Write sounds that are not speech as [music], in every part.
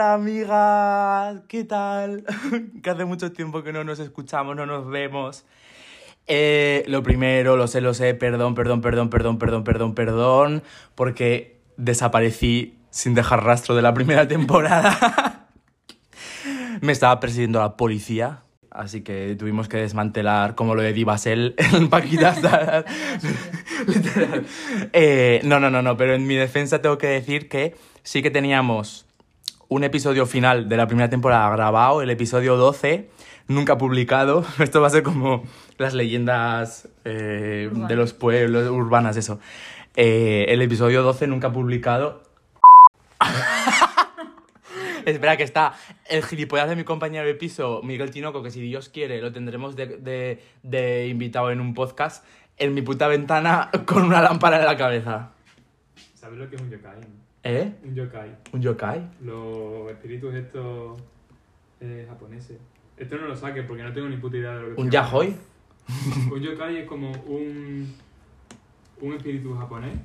Hola amigas, ¿qué tal? [laughs] que hace mucho tiempo que no nos escuchamos, no nos vemos. Eh, lo primero, lo sé, lo sé, perdón, perdón, perdón, perdón, perdón, perdón, perdón, porque desaparecí sin dejar rastro de la primera [laughs] temporada. [laughs] Me estaba persiguiendo la policía, así que tuvimos que desmantelar como lo de Divasel en Paquitas. Eh, no, no, no, no, pero en mi defensa tengo que decir que sí que teníamos un episodio final de la primera temporada grabado, el episodio 12, nunca publicado. [laughs] Esto va a ser como las leyendas eh, de los pueblos urbanas, eso. Eh, el episodio 12 nunca publicado. [laughs] Espera, que está el gilipollas de mi compañero de piso, Miguel Tinoco, que si Dios quiere lo tendremos de, de- de invitado en un podcast, en mi puta ventana [laughs] con una lámpara en la cabeza. ¿Sabes lo que es un yokai? ¿Eh? Un yokai. ¿Un yokai? Los espíritus estos eh, japoneses. Esto no lo saques porque no tengo ni puta idea de lo que ¿Un hablando. [laughs] Un yokai es como un. un espíritu japonés.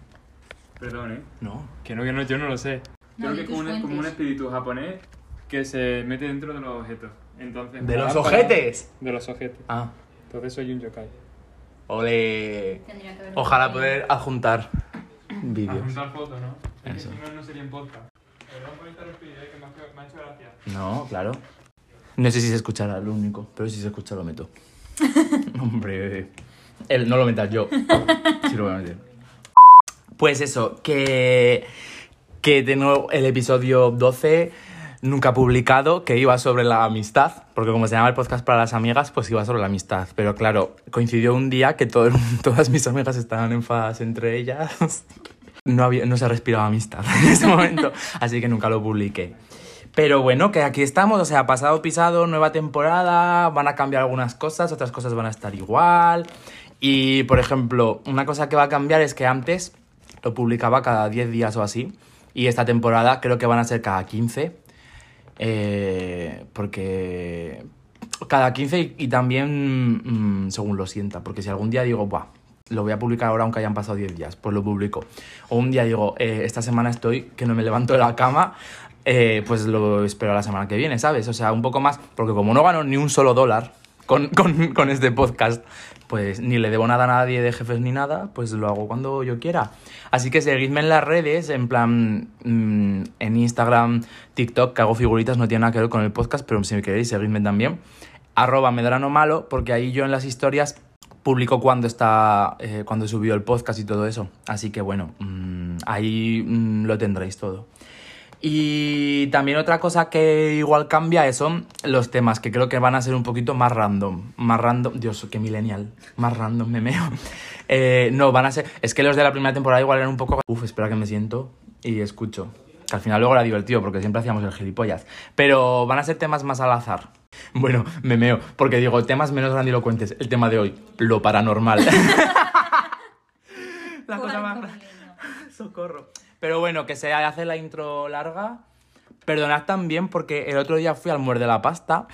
Perdón, ¿eh? No. Que no, que no, yo no lo sé. No, Creo que es como un, como un espíritu japonés que se mete dentro de los objetos. Entonces, ¿De los ojetes? De los objetos. Ah. Entonces soy un yokai. Ole. Ojalá poder adjuntar vídeos. juntar fotos, ¿no? Es Eso. que si no, no sería en podcast. Perdón por interrumpir, eh, que me ha, me ha hecho gracia. No, claro. No sé si se escuchará, lo único. Pero si se escucha, lo meto. [laughs] Hombre. El, no lo metas yo. Sí lo voy a meter. Pues eso, que. Que nuevo el episodio 12 nunca publicado, que iba sobre la amistad. Porque como se llama el podcast para las amigas, pues iba sobre la amistad. Pero claro, coincidió un día que todo [laughs] todas mis amigas estaban enfadadas entre ellas. No, había, no se respiraba amistad [laughs] en ese momento, así que nunca lo publiqué. Pero bueno, que aquí estamos, o sea, pasado pisado, nueva temporada, van a cambiar algunas cosas, otras cosas van a estar igual. Y, por ejemplo, una cosa que va a cambiar es que antes lo publicaba cada 10 días o así, y esta temporada creo que van a ser cada 15, eh, porque cada 15 y, también mm, según lo sienta, porque si algún día digo, Buah, lo voy a publicar ahora aunque hayan pasado 10 días, pues lo publico. O un día digo, eh, esta semana estoy que no me levanto de la cama, eh, pues lo espero la semana que viene, ¿sabes? O sea, un poco más, porque como no gano ni un solo dólar con, [laughs] con, con este podcast, pues ni le debo nada a nadie de jefes ni nada, pues lo hago cuando yo quiera. Así que seguidme en las redes, en plan, mm, en Instagram, TikTok, que hago figuritas, no tiene nada que ver con el podcast, pero si me queréis, seguidme también. Arroba Medrano Malo, porque ahí yo en las historias publico cuando está, eh, cuando subió el podcast y todo eso. Así que bueno, mm, ahí mm, lo tendréis todo. Y también otra cosa que igual cambia son los temas, que creo que van a ser un poquito más random. Más random, Dios, qué millennial. Más random, me meo. [laughs] Eh, no, van a ser... Es que los de la primera temporada igual eran un poco... Uf, espera que me siento y escucho. Al final luego era divertido porque siempre hacíamos el gilipollas. Pero van a ser temas más al azar. [laughs] Bueno, me meo, porque digo, temas menos grandilocuentes. El tema de hoy, lo paranormal. [laughs] la cosa más... [laughs] Socorro. Pero bueno, que se hace la intro larga. Perdonad también porque el otro día fui al muerde la pasta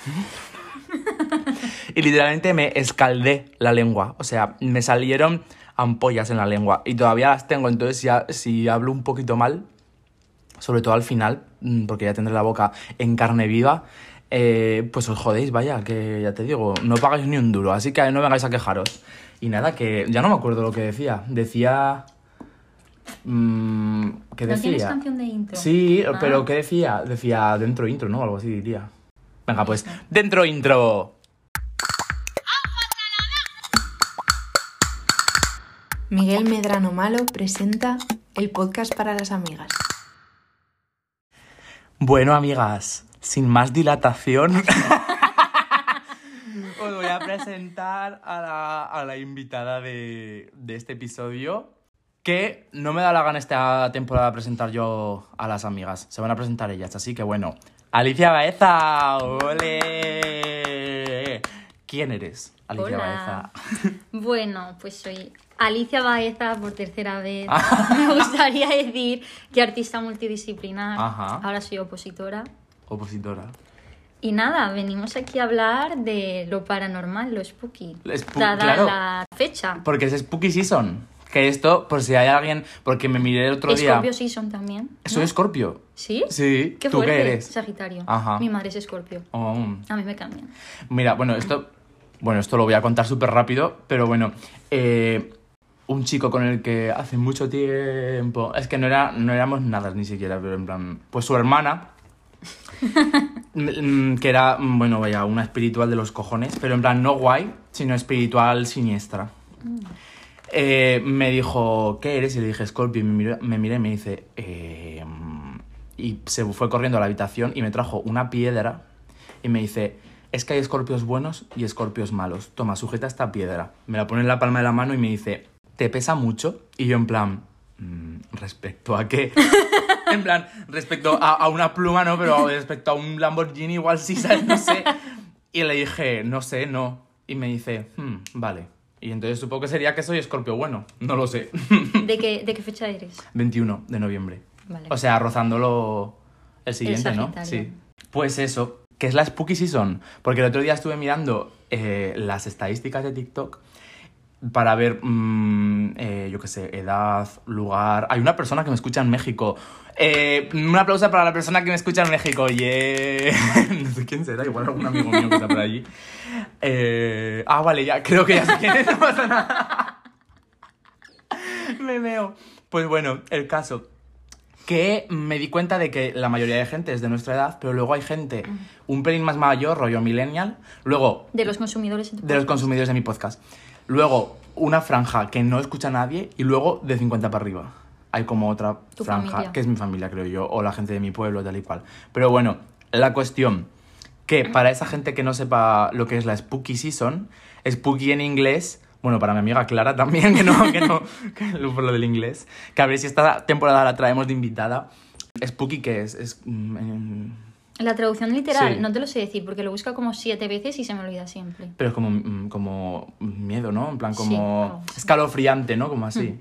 y literalmente me escaldé la lengua. O sea, me salieron ampollas en la lengua y todavía las tengo. Entonces, ha- si hablo un poquito mal, sobre todo al final, mm, porque ya tendré la boca en carne viva, eh, pues os jodéis, vaya, que ya te digo, no pagáis ni un duro, así que no vengáis a quejaros. Y nada, que ya no me acuerdo lo que decía. Decía... mm, ¿Qué ¿No decía? tienes canción de intro? Sí, Ah. pero ¿qué decía? Decía dentro intro, ¿no? Algo así diría. Venga, pues, dentro intro. Miguel Medrano Malo presenta el podcast para las amigas. Bueno, amigas, sin más dilatación, [laughs] os voy a presentar a la, invitada de, de este episodio. Que no me da la gana esta temporada presentar yo a las amigas. Se van a presentar ellas, así que bueno. Alicia Baeza, ¡ole! ¿Quién eres, Alicia Hola. Baeza? [laughs] Bueno, pues soy Alicia Baeza por tercera vez. Ah. [laughs] Me gustaría decir que artista multidisciplinar. Ajá. Ahora soy opositora. Opositora. Y nada, venimos aquí a hablar de lo paranormal, lo spooky. Dada claro. la fecha. Porque es Spooky Season. Que esto, por si hay alguien, porque me miré el otro día. Escorpio sí son también. ¿no? Soy Escorpio. ¿Sí? Sí. Qué ¿Tú fuerte. qué eres? Sagitario. Ajá. Mi madre es Escorpio. Oh. A mí me cambian. Mira, bueno, esto, bueno, esto lo voy a contar súper rápido, pero bueno, eh, un chico con el que hace mucho tiempo, es que no, era, no éramos nada ni siquiera, pero en plan, pues su hermana, [laughs] mm, que era, mm, bueno, vaya, una espiritual de los cojones, pero en plan no guay, sino espiritual siniestra. Eh, me dijo, ¿qué eres? Y le dije, Scorpio, y me miré, me miré y me dice, eh, y se fue corriendo a la habitación y me trajo una piedra y me dice, es que hay escorpios buenos y escorpios malos. Toma, sujeta esta piedra. Me la pone en la palma de la mano y me dice, ¿te pesa mucho? Y yo en plan, "Mm, ¿respecto a qué? [laughs] en plan, respecto a, a una pluma, no, pero respecto a un Lamborghini igual sí, ¿sabes? No sé. Y le dije, no sé, no. Y me dice, "Hmm, vale. Y entonces supongo que sería que soy escorpio bueno. No lo sé. [laughs] ¿De qué, ¿De qué fecha eres? 21 de noviembre. Vale. O sea, rozándolo el siguiente, ¿no? Sí. Pues eso, que es la Spooky Season. Porque el otro día estuve mirando eh, las estadísticas de TikTok para ver, mm, eh, yo qué sé, edad, lugar. Hay una persona que me escucha en México. Eh, un aplauso para la persona que me escucha en México. Yeah. [laughs] no sé quién será, igual algún amigo mío que está por allí. Ah, vale, ya, creo que ya sé quién es, no pasa [laughs] me veo. Pues bueno, el caso que me di cuenta de que la mayoría de gente es de nuestra edad, pero luego hay gente un pelín más mayor, rollo millennial, luego De los consumidores. en tu de los consumidores de mi podcast, luego una franja que no escucha a nadie y luego de 50 para arriba. Hay como otra franja, familia. que es mi familia, creo yo, o la gente de mi pueblo, tal y cual. Pero bueno, la cuestión, que para esa gente que no sepa lo que es la Spooky Season, Spooky en inglés, bueno, para mi amiga Clara también, [laughs] que no, que no, que por lo del inglés, que a ver si esta temporada la traemos de invitada. Spooky, ¿qué es? Es... mm, La traducción literal, Sí. no te lo sé decir porque lo busca como siete veces y se me olvida siempre. Pero es como, mm, como miedo, ¿no? En plan, Sí, como algo así. escalofriante, ¿no? Como así.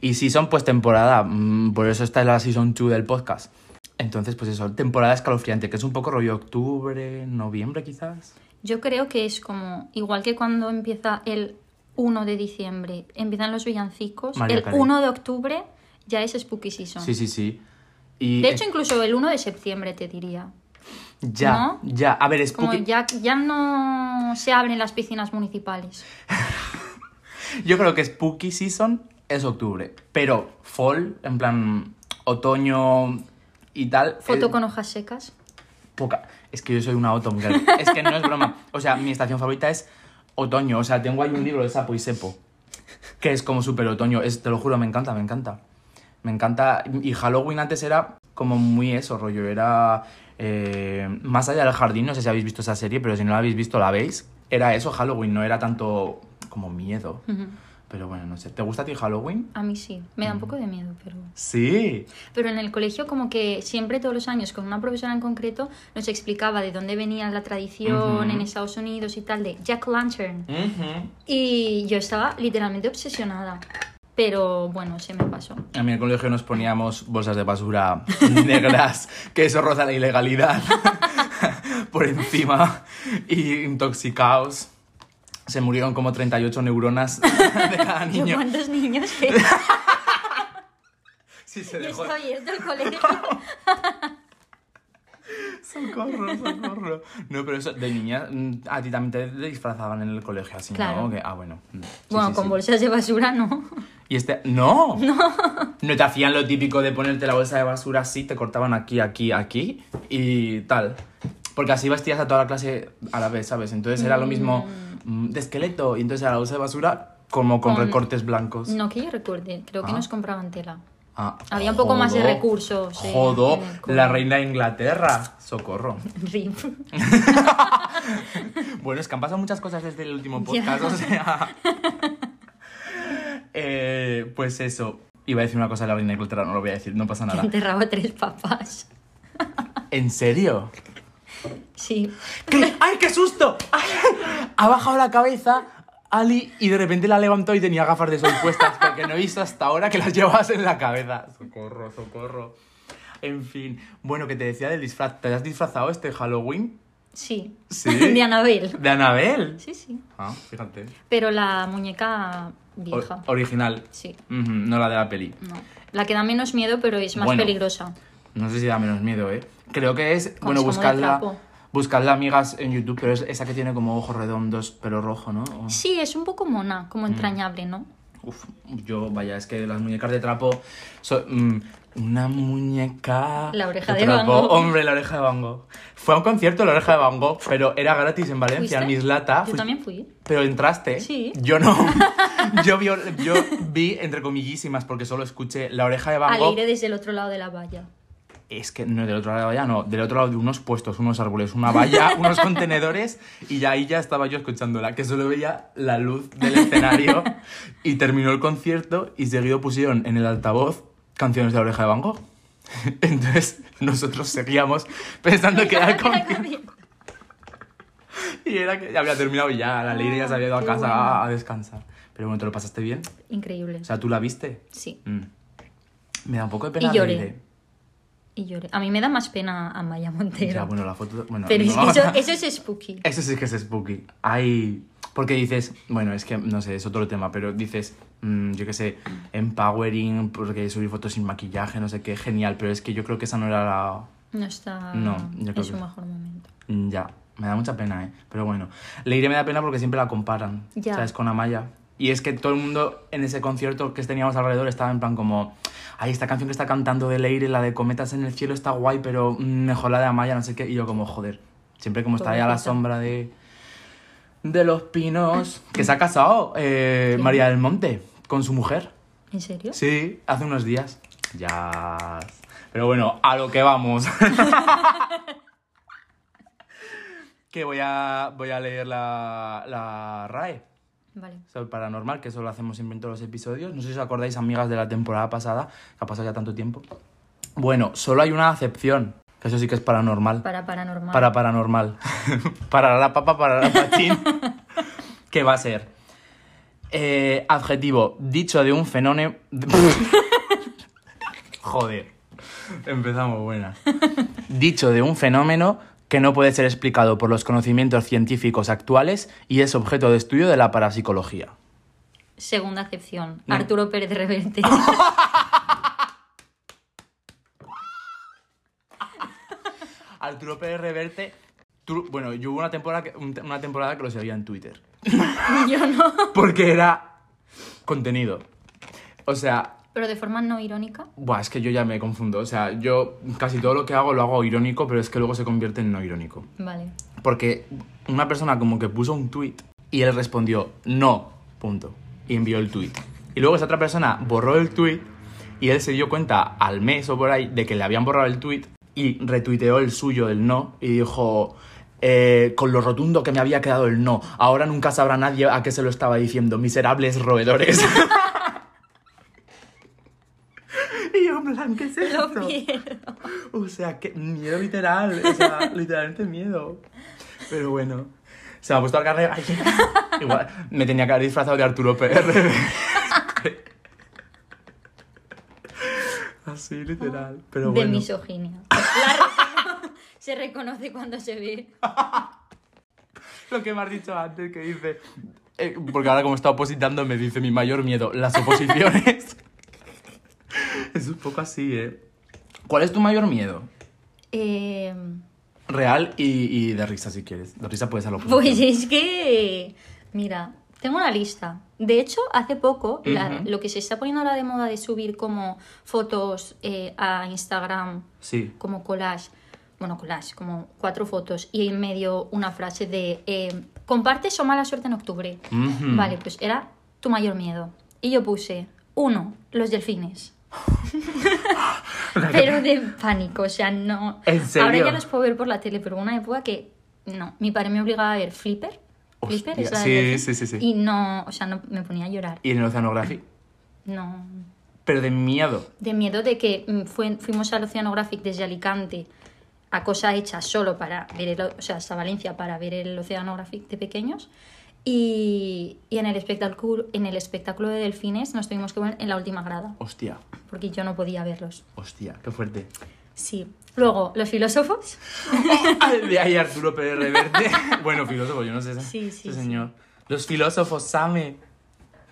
Y season, pues temporada. mm, Por eso esta es la season 2 del podcast. Entonces, pues eso, temporada escalofriante, que es un poco rollo octubre, noviembre quizás. Yo creo que es como, igual que cuando empieza el 1 de diciembre, empiezan los villancicos, María el Carey. 1 de octubre ya es Spooky Season. Sí, sí, sí. Y De hecho, incluso el 1 de septiembre te diría. ya, ¿no? ya. A ver, Como Spooky. ya, ya no se abren las piscinas municipales. [laughs] Yo creo que Spooky Season es octubre. Pero fall, en plan otoño y tal. Foto con hojas secas. poca. Es que yo soy una autumn girl. Es que no es broma. O sea, mi estación favorita es otoño. O sea, tengo ahí un libro de Sapo y Sepo. Que es como súper otoño. Es, te lo juro, me encanta, me encanta. Me encanta. Y Halloween antes era como muy eso, rollo. Era eh, más allá del jardín. No sé si habéis visto esa serie, pero si no la habéis visto, la veis. Era eso, Halloween. No era tanto como miedo. Pero bueno, no sé. ¿Te gusta a ti Halloween? A mí sí, me da un poco de miedo, pero... Sí. Pero en el colegio como que siempre todos los años con una profesora en concreto nos explicaba de dónde venía la tradición Ujú. en Estados Unidos y tal de Jack Lantern. Y yo estaba literalmente obsesionada. Pero bueno, se me pasó. A mí en el colegio nos poníamos bolsas de basura [laughs] negras, que eso roza la ilegalidad, [laughs] por encima, y intoxicados. Se murieron como 38 neuronas de [laughs] cada Yo, niño. ¿Cuántos niños [laughs] Sí, se dejó. abierto el colegio? [laughs] Socorro, socorro. No, pero eso, de niña, mm, a ti también te disfrazaban en el colegio así, Claro. ¿no? Que- ah, bueno. mm, sí, bueno, sí, con sí. bolsas de basura no. Y este, no. No. No te hacían lo típico de ponerte la bolsa de basura así, te cortaban aquí, aquí, aquí y tal. Porque así vestías a toda la clase a la vez, ¿sabes? Entonces era lo mismo mm, de esqueleto y entonces era la bolsa de basura como con, Con- recortes blancos. No que yo recuerde, creo que Ah. nos compraban tela. Ah, Había un poco más de recursos, eh, Jodo, la reina de Inglaterra. Socorro. [laughs] Rip. [laughs] Bueno, es que han pasado muchas cosas desde el último podcast, o sea. [laughs] Eh, pues eso. Iba a decir una cosa de la reina de Inglaterra, no lo voy a decir, no pasa nada. enterraba a tres papás. ¿En serio? Sí. ¿Qué? ¡Ay, qué susto! ¡Ay! Ha bajado la cabeza Ali y de repente la levantó y tenía gafas de sol puestas porque no he visto hasta ahora que las llevas en la cabeza. Socorro, socorro. En fin. Bueno, que te decía del disfraz. ¿Te has disfrazado este Halloween? Sí. Sí. [laughs] De Anabel. ¿De Anabel? Sí, sí. Ah, fíjate. Pero la muñeca vieja. O- original. Sí, no la de la peli. no. La que da menos miedo, pero es más Bueno. peligrosa. No sé si da menos miedo, ¿eh? Creo que es, bueno, buscarla, Trapo. buscarla amigas en YouTube, pero es esa que tiene como ojos redondos, pelo rojo, ¿no? O- Sí, es un poco mona, Mm. como entrañable, ¿no? Uf, yo, vaya, es que las muñecas de trapo son... mm, una muñeca... La oreja de Van Gogh. Hombre, la oreja de Van Gogh. Fue a un concierto la oreja de Van Gogh, pero era gratis en Valencia, en. Mislata. Yo Fui- también fui. Pero entraste. Sí. Yo no. [laughs] yo, vi, yo vi, entre comillísimas, porque solo escuché la oreja de Van Gogh. Alegre desde el otro lado de la valla. Es que no del otro lado de la valla, no, del otro lado de unos puestos, unos árboles, una valla, [laughs] unos contenedores, y ya ahí ya estaba yo escuchándola, que solo veía la luz del escenario, [laughs] y terminó el concierto, y seguido pusieron en el altavoz canciones de la oreja de Van Gogh. [laughs] Entonces nosotros seguíamos pensando que era el concierto. Y era que ya había terminado y ya, la ley ya se había ido a Qué casa bueno. a, a descansar. Pero bueno, ¿te lo pasaste bien? Increíble. O sea, ¿tú la viste? Sí. Mm. Me da un poco de pena Y lloré. Y lloré. A mí me da más pena Amaya Montero. Ya, bueno, la foto... Bueno, pero es no. que eso, [laughs] eso es spooky. Eso sí que es spooky. Hay... Porque dices, bueno, es que no sé, es otro tema, pero dices, mm, yo qué sé, empowering, porque subir fotos sin maquillaje, no sé qué, genial, pero es que yo creo que esa no era la... No está No, yo creo en su que- mejor momento. Mm, Ya, me da mucha pena, ¿eh? Pero bueno, Leire me da pena porque siempre la comparan, Ya. ¿sabes? Con Amaya. Y es que todo el mundo en ese concierto que teníamos alrededor estaba en plan como, ay, esta canción que está cantando de Leire, la de Cometas en el cielo, está guay, pero mm, mejor la de Amaya, no sé qué. Y yo como, joder, siempre como está ahí a la sombra de, de los pinos, [clears throat] que se ha casado eh. María del Monte con su mujer. ¿En serio? Sí, hace unos días. Ya. Pero bueno, a lo que vamos. [laughs] [laughs] que voy a, voy a leer la, la RAE. Vale. Sobre paranormal, que eso lo hacemos siempre en todos los episodios. No sé si os acordáis, amigas, de la temporada pasada, que ha pasado ya tanto tiempo. Bueno, solo hay una acepción, que eso sí que es paranormal. Para paranormal. Para paranormal. [laughs] para la papa, para la pachín. ¿Qué va a ser? Eh, adjetivo, dicho de un fenómeno... [laughs] Joder. Empezamos buena. Dicho de un fenómeno que no puede ser explicado por los conocimientos científicos actuales y es objeto de estudio de la parapsicología. Segunda acepción. No. Arturo Pérez Reverte. [laughs] Arturo Pérez Reverte... tú- bueno, yo hubo una temporada, que, un- una temporada que lo seguía en Twitter. [laughs] Yo no. Porque era contenido. O sea, Pero de forma no irónica. buah, es que yo ya me confundo. O sea, yo casi todo lo que hago lo hago irónico, pero es que luego se convierte en no irónico. Vale. Porque una persona como que puso un tweet y él respondió no, punto. Y envió el tweet. Y luego esa otra persona borró el tweet y él se dio cuenta al mes o por ahí de que le habían borrado el tweet y retuiteó el suyo, el no, y dijo, eh, con lo rotundo que me había quedado el no, ahora nunca sabrá nadie a qué se lo estaba diciendo, miserables roedores. [laughs] y yo, en plan, ¿qué es [laughs] Lo esto? pierdo. O sea, que miedo literal, o sea, [laughs] literalmente miedo. Pero bueno, se me ha puesto la carne de. Igual, me tenía que haber disfrazado de Arturo PR. [laughs] Así, literal. Pero de bueno. misoginia. La recono- se reconoce cuando se ve. Lo que me has dicho antes, que dice... eh, porque ahora como está opositando me dice mi mayor miedo, las oposiciones. [laughs] es un poco así, ¿eh? ¿Cuál es tu mayor miedo? Eh, Real y, y de risa, si quieres. De risa puede ser la oposición. pues es que. Mira, tengo una lista. De hecho, hace poco, la- lo que se está poniendo ahora de moda de subir como fotos eh, a Instagram, Sí. como collage. Bueno, collage, como cuatro fotos y en medio una frase de eh, compartes o mala suerte en octubre. Vale, pues era tu mayor miedo. Y yo puse, uno, los delfines. [laughs] pero de pánico, o sea, no... ¿En serio? Ahora ya los puedo ver por la tele, pero hubo una época que no. Mi padre me obligaba a ver Flipper. Flipper es la sí, delfín, sí, sí, sí. Y no, o sea, no me ponía a llorar. Y en el Oceanographic. No. Pero de miedo. De miedo de que mm, fue- fuimos al Oceanographic desde Alicante a cosa hecha solo para ver el, o sea, hasta Valencia para ver el Oceanographic de pequeños. Y, y en, el espectáculo, en el espectáculo de delfines nos tuvimos que ver en la última grada, Hostia, porque yo no podía verlos. hostia, qué fuerte. Sí. Luego, los filósofos. [laughs] de ahí Arturo Pérez Reverte. [laughs] bueno, filósofo, yo no sé ese, Sí, sí, ese sí. señor. Los filósofos, Same.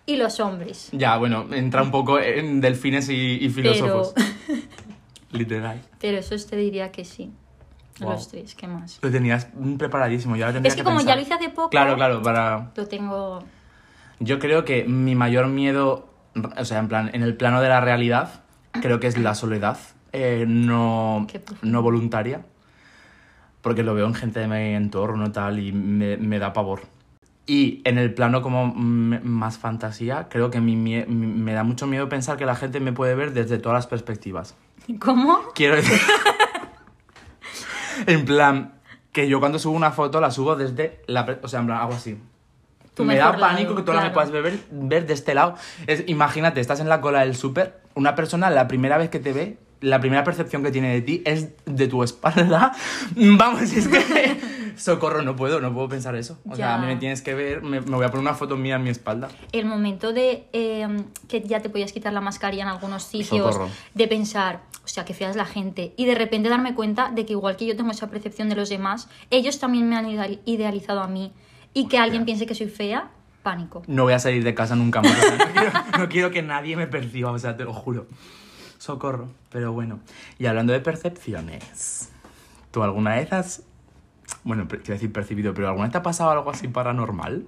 y los hombres. Ya, bueno, entra un poco en delfines y, y filósofos. Pero, [laughs] Literal. pero eso te diría que sí. Wow. Los tres, ¿qué más? Lo tenías preparadísimo, ya Es que como ya pensar. lo hice hace poco, Claro, claro, para... lo tengo... Yo creo que mi mayor miedo, o sea, en plan, en el plano de la realidad, creo que es la soledad eh, no, no voluntaria. Porque lo veo en gente de mi entorno tal y me, me da pavor. Y en el plano como mm, más fantasía, creo que mi mi- me da mucho miedo pensar que la gente me puede ver desde todas las perspectivas. ¿Cómo? Quiero decir... en plan, que yo cuando subo una foto la subo desde la... O sea, en plan, hago así. Me da pánico lado, que tú ahora me puedas ver, ver de este lado. Es, imagínate, estás en la cola del súper, una persona la primera vez que te ve, la primera percepción que tiene de ti es de tu espalda. [laughs] Vamos, es que... Socorro, no puedo, no puedo pensar eso. O sea, Ya. a mí me tienes que ver, me, me voy a poner una foto mía en mi espalda. El momento de eh, que ya te podías quitar la mascarilla en algunos sitios, Socorro. de pensar, o sea, que fea es la gente, y de repente darme cuenta de que igual que yo tengo esa percepción de los demás, ellos también me han ideal- idealizado a mí, y que alguien piense que soy fea, pánico. No voy a salir de casa nunca más. o [laughs] sea, no, quiero, no quiero que nadie me perciba, o sea, te lo juro. Socorro. Pero bueno, y hablando de percepciones, ¿tú alguna vez has... Bueno, te iba a decir percibido, pero ¿alguna vez te ha pasado algo así paranormal?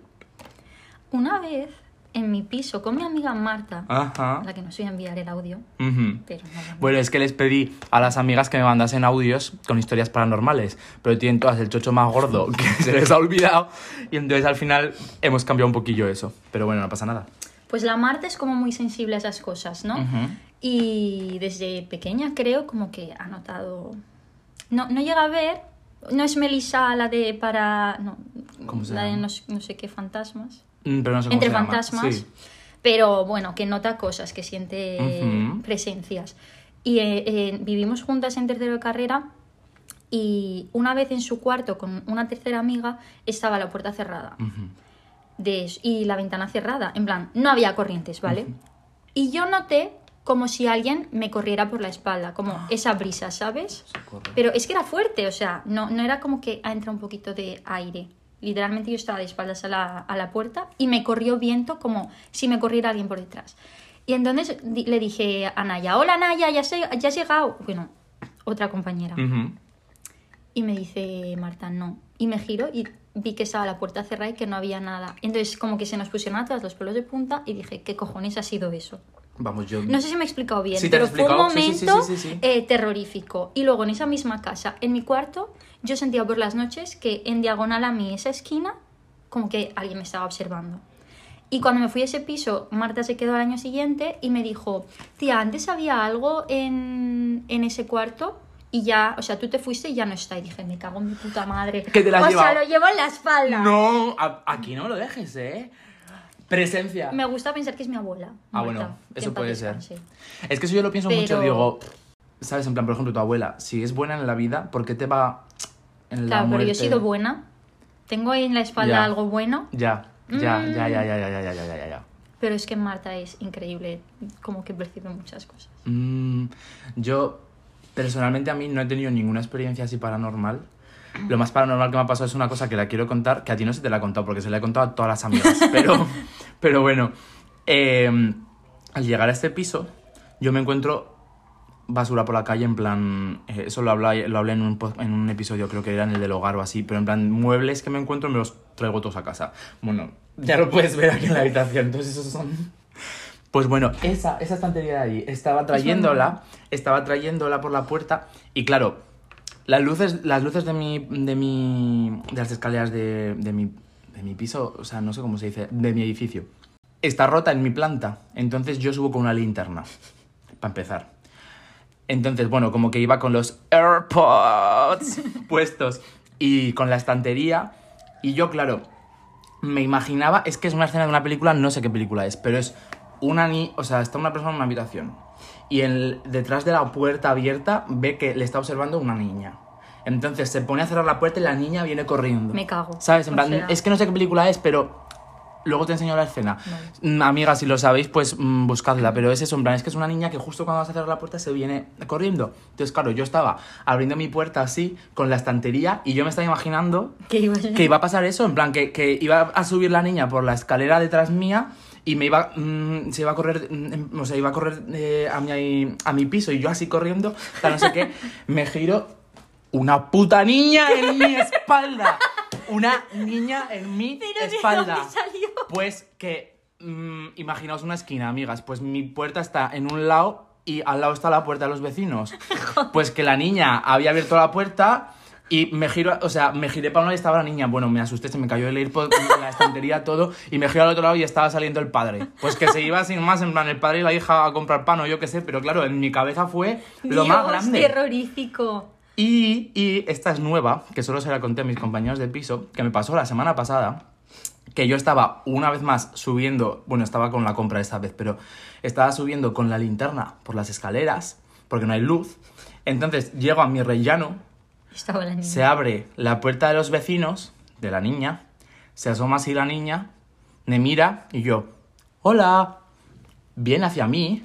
Una vez, en mi piso, con mi amiga Marta, Ajá. la que nos voy a enviar el audio, Ujú. pero no Bueno, es que les pedí a las amigas que me mandasen audios con historias paranormales, pero tienen todas el chocho más gordo [laughs] que se les ha olvidado y entonces al final hemos cambiado un poquillo eso. Pero bueno, no pasa nada. Pues la Marta es como muy sensible a esas cosas, ¿no? Ujú. Y desde pequeña creo como que ha notado... No, no llega a ver, no es Melissa la de para... No, ¿Cómo se la de no, sé- no sé qué fantasmas. Mm, Pero no sé cómo Entre se llama. fantasmas. Sí. Pero bueno, que nota cosas, que siente presencias. Y eh, eh, vivimos juntas en tercero de carrera y una vez en su cuarto con una tercera amiga estaba la puerta cerrada de, y la ventana cerrada. En plan, no había corrientes, ¿vale? Y yo noté como si alguien me corriera por la espalda, como esa brisa, ¿sabes? Pero es que era fuerte, o sea, no, no era como que ha entrado un poquito de aire. Literalmente yo estaba de espaldas a la, a la puerta y me corrió viento como si me corriera alguien por detrás. Y entonces di- le dije a Naya, hola Naya, ya, has- ya has llegado. Bueno, otra compañera. Ujú. Y me dice Marta, no. Y me giro y vi que estaba la puerta cerrada y que no había nada. Entonces como que se nos pusieron atrás los pelos de punta y dije, ¿qué cojones ha sido eso? Vamos, yo... No sé si me he explicado bien, Sí, pero fue un momento sí, sí, eh, terrorífico. Y luego en esa misma casa, en mi cuarto, yo sentía por las noches que en diagonal a mí, esa esquina, como que alguien me estaba observando. Y cuando me fui a ese piso, Marta se quedó al año siguiente y me dijo, tía, antes había algo en, en ese cuarto y ya, o sea, tú te fuiste y ya no está. Y dije, me cago en mi puta madre. Que te la o llevado. sea, lo llevo en la espalda. No, a- aquí no lo dejes, ¿eh? Presencia. Me gusta pensar que es mi abuela. Ah, bueno, eso puede ser. Sí. Es que eso yo lo pienso Pero... mucho, digo, ¿sabes? En plan, por ejemplo, tu abuela, si es buena en la vida, ¿por qué te va en la Claro, muerte? pero yo he sido buena. Tengo en la espalda ya. algo bueno. Ya. Ya, mm. ya, ya, ya, ya, ya, ya, ya, ya. Pero es que Marta es increíble, como que percibe muchas cosas. Mm. yo, personalmente, a mí no he tenido ninguna experiencia así paranormal. Lo más paranormal que me ha pasado es una cosa que la quiero contar, que a ti no se te la he contado, porque se la he contado a todas las amigas, [laughs] pero pero bueno, eh, al llegar a este piso, yo me encuentro basura por la calle, en plan. eh, eso lo hablé, lo hablé en, un, po- en un episodio, creo que era en el del hogar o así, pero en plan, muebles que me encuentro me los traigo todos a casa. Bueno, ya lo puedes ver aquí en la habitación, entonces esos son. Pues bueno, esa, esa estantería de ahí, estaba trayéndola, estaba trayéndola por la puerta y claro, las luces, las luces de mi, de mi, de las escaleras de, de mi, de mi piso, o sea, no sé cómo se dice, de mi edificio, está rota en mi planta, entonces yo subo con una linterna, para empezar. Entonces, bueno, como que iba con los AirPods [laughs] puestos y con la estantería y yo, claro, me imaginaba, es que es una escena de una película, no sé qué película es, pero es una ni, o sea, está una persona en una habitación y el, detrás de la puerta abierta ve que le está observando una niña. Entonces se pone a cerrar la puerta y la niña viene corriendo. Me cago. ¿Sabes? En plan, sea- es que no sé qué película es, pero luego te enseño la escena. Amiga, si lo sabéis, pues mm, buscadla. Pero es eso, en plan, es que es una niña que justo cuando vas a cerrar la puerta se viene corriendo. Entonces, claro, yo estaba abriendo mi puerta así, con la estantería, y yo me estaba imaginando ¿Qué iba a que iba a pasar eso, en plan, que, que iba a subir la niña por la escalera detrás mía y me iba, mm, se iba a correr, mm, o sea, iba a correr eh, a, mi, a mi piso y yo así corriendo, tal, no sé qué, [laughs] me giro, una puta niña en mi [laughs] espalda. Una niña en mi Pero ¿de espalda. dónde salió? Pues que, mm, imaginaos una esquina, amigas, pues mi puerta está en un lado y al lado está la puerta de los vecinos. [laughs] Pues que la niña había abierto la puerta y me giro, o sea, me giré para un lado y estaba la niña. Bueno, me asusté, se me cayó el AirPod, la estantería, todo, y me giro al otro lado y estaba saliendo el padre. Pues que se iba sin más, en plan, el padre y la hija a comprar pan o yo qué sé, pero claro, en mi cabeza fue lo más grande. terrorífico. Y, y esta es nueva, que solo se la conté a mis compañeros de piso, que me pasó la semana pasada, que yo estaba una vez más subiendo, bueno, estaba con la compra esta vez, pero estaba subiendo con la linterna por las escaleras, porque no hay luz. Entonces llego a mi rellano, se abre la puerta de los vecinos, de la niña, se asoma así la niña, me mira y yo, hola, viene hacia mí,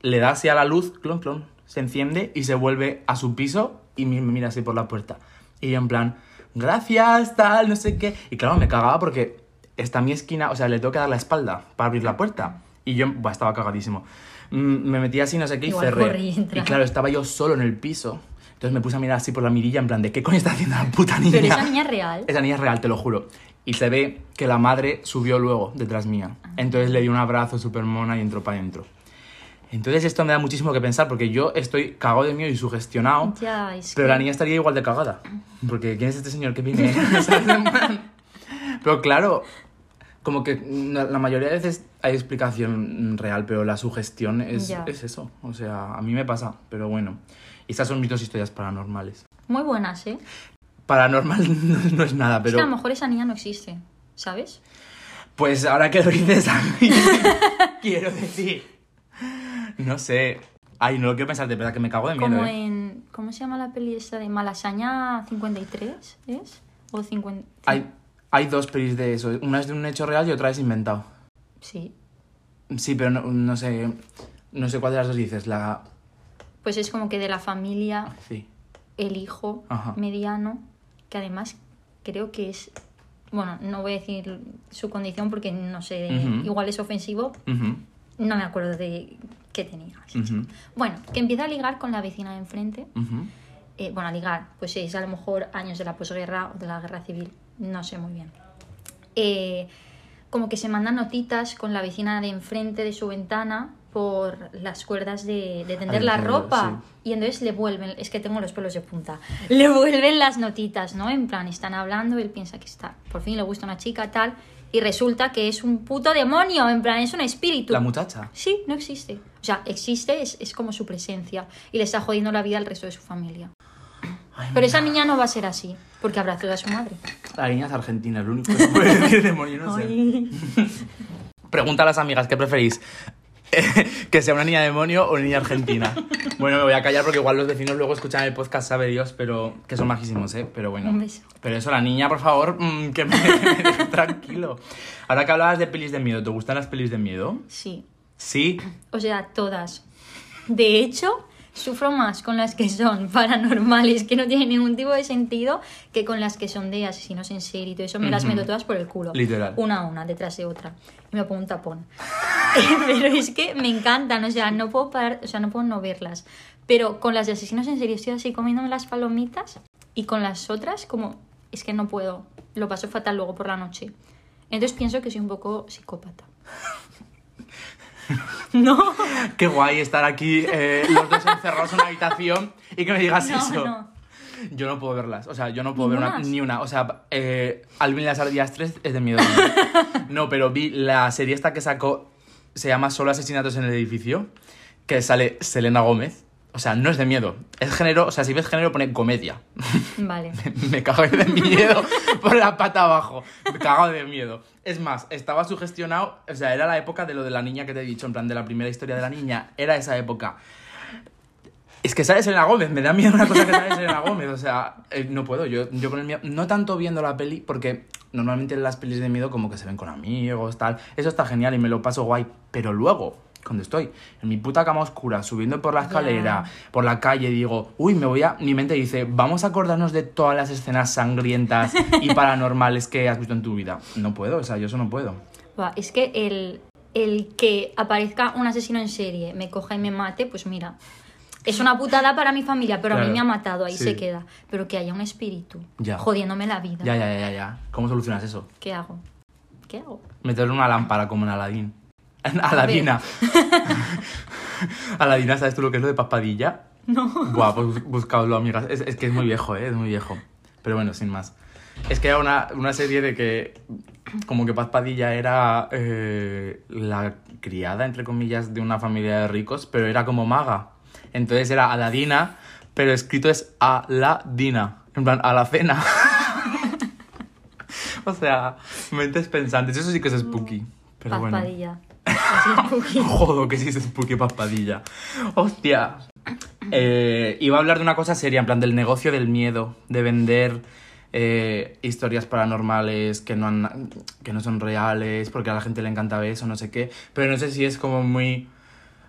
le da así a la luz, clon, clon, se enciende y se vuelve a su piso y me mira así por la puerta. Y yo en plan, gracias, tal, no sé qué. Y claro, me cagaba porque está mi esquina, o sea, le tengo que dar la espalda para abrir la puerta. Y yo, buah, estaba cagadísimo. Mm, Me metí así, no sé qué, y Igual cerré. y entra. Y claro, estaba yo solo en el piso. Entonces me puse a mirar así por la mirilla, en plan, ¿de qué coño está haciendo la puta niña? Pero esa niña es real. Esa niña es real, te lo juro. Y se ve que la madre subió luego detrás mía. Ah. Entonces le di un abrazo súper mona y entró para adentro. Entonces esto me da muchísimo que pensar porque yo estoy cagado de miedo y sugestionado. Ya, es Pero que- la niña estaría igual de cagada. Porque ¿quién es este señor que viene? [laughs] Pero claro, como que la mayoría de veces hay explicación real, pero la sugestión es, es eso. O sea, a mí me pasa, pero bueno. Y estas son mis dos historias paranormales. Muy buenas, ¿eh? Paranormal [laughs] no, no es nada, Es pero... que a lo mejor esa niña no existe, ¿sabes? Pues ahora que lo dices a mí, [laughs] quiero decir. [laughs] No sé. Ay, no lo quiero pensar, de verdad que me cago de miedo. Como ¿eh? en... ¿Cómo se llama la peli esta de Malasaña 53? ¿Es? O 50... Hay, hay dos pelis de eso. Una es de un hecho real y otra es inventado. Sí. Sí, pero no, no sé. No sé cuál de las dos dices. La. Pues es como que de la familia, Sí. el hijo Ajá. mediano, que además creo que es... Bueno, no voy a decir su condición porque no sé, igual es ofensivo. No me acuerdo de qué tenía. ujú, Bueno, que empieza a ligar con la vecina de enfrente. ujú. eh, bueno, a ligar, pues es a lo mejor años de la posguerra o de la guerra civil, no sé muy bien. Eh, como que se mandan notitas con la vecina de enfrente de su ventana por las cuerdas de, de tender Al la tendedor, ropa. Y entonces le vuelven, es que tengo los pelos de punta, le vuelven las notitas, ¿no? En plan, están hablando, él piensa que está, por fin le gusta una chica, tal, y resulta que es un puto demonio, en plan, es un espíritu. La muchacha. Sí, no existe. O sea, existe, es, es como su presencia y le está jodiendo la vida al resto de su familia. Ay, Pero esa niña no va a ser así, porque abrazó a su madre. La niña es argentina, es lo único que puede decir demonio, no sé. [laughs] Pregunta a las amigas, ¿qué preferís? [laughs] ¿Que sea una niña demonio o una niña argentina? Bueno, me voy a callar porque igual los vecinos luego escuchan el podcast, sabe Dios, pero que son majísimos, ¿eh? Pero bueno. Un beso. Pero eso, la niña, por favor, mm, que me, me [laughs] deje tranquilo. Ahora que hablabas de pelis de miedo, ¿te gustan las pelis de miedo? Sí, Sí. o sea, todas. De hecho, sufro más con las que son [laughs] paranormales, que no tienen ningún tipo de sentido, que con las que son de asesinos en serie y todo eso. Me las Ujú. meto todas por el culo. Literal. Una a una, detrás de otra. Y me pongo un tapón. [laughs] Pero es que me encantan, o sea, no puedo parar, o sea, no puedo no verlas. Pero con las de asesinos en serie estoy así comiéndome las palomitas y con las otras como es que no puedo, lo paso fatal luego por la noche. Entonces pienso que soy un poco psicópata. [laughs] No, Qué guay estar aquí eh, los dos encerrados en una habitación y que me digas no, eso. no. Yo no puedo verlas, o sea, yo no puedo ver una, ni una. O sea, eh, Alvin las ardillas 3 es de miedo. no, pero vi la serie esta que sacó, se llama Solo asesinatos en el edificio, que sale Selena Gómez. O sea, no es de miedo. Es género, o sea, si ves género pone comedia. Vale. [laughs] me cago de miedo por la pata abajo. Me cago de miedo. Es más, estaba sugestionado, o sea, era la época de lo de la niña que te he dicho, en plan de la primera historia de la niña, era esa época. Es que sale Selena Gómez, me da miedo una cosa que sale Selena Gómez, o sea, eh, no puedo, yo, yo con el miedo, no tanto viendo la peli, porque normalmente las pelis de miedo como que se ven con amigos, tal, eso está genial y me lo paso guay, pero luego, cuando estoy en mi puta cama oscura, subiendo por la escalera, por la calle, digo, uy, me voy a, mi mente dice, vamos a acordarnos de todas las escenas sangrientas y [laughs] paranormales que has visto en tu vida. No puedo, o sea, yo eso no puedo. Buah, es que el, el que aparezca un asesino en serie, me coja y me mate, pues mira, es una putada para mi familia, pero a mí me ha matado, ahí sí. se queda. Pero que haya un espíritu Ya. jodiéndome la vida. Ya, ya, ya, ya, ya. ¿Cómo solucionas eso? ¿Qué hago? ¿Qué hago? Meterle una lámpara como en Aladín. [laughs] Aladina. [laughs] Aladina, ¿sabes tú lo que es lo de paspadilla? No. Buah, pues bus- buscadlo, amigas. Es, es que es muy viejo, ¿eh? Es muy viejo. Pero bueno, sin más. Es que era una, una serie de que como que Paz Padilla era eh, la criada, entre comillas, de una familia de ricos, pero era como maga. Entonces era Aladina, pero escrito es Aladina. En plan, a la cena. [laughs] o sea, mentes pensantes. Eso sí que es spooky. Pero bueno. Paspadilla. Es. [laughs] Jodo, que sí es spooky paspadilla. Hostia. Eh, iba a hablar de una cosa seria, en plan del negocio del miedo, de vender eh, historias paranormales que no, han- que no son reales, porque a la gente le encanta eso, no sé qué. Pero no sé si es como muy...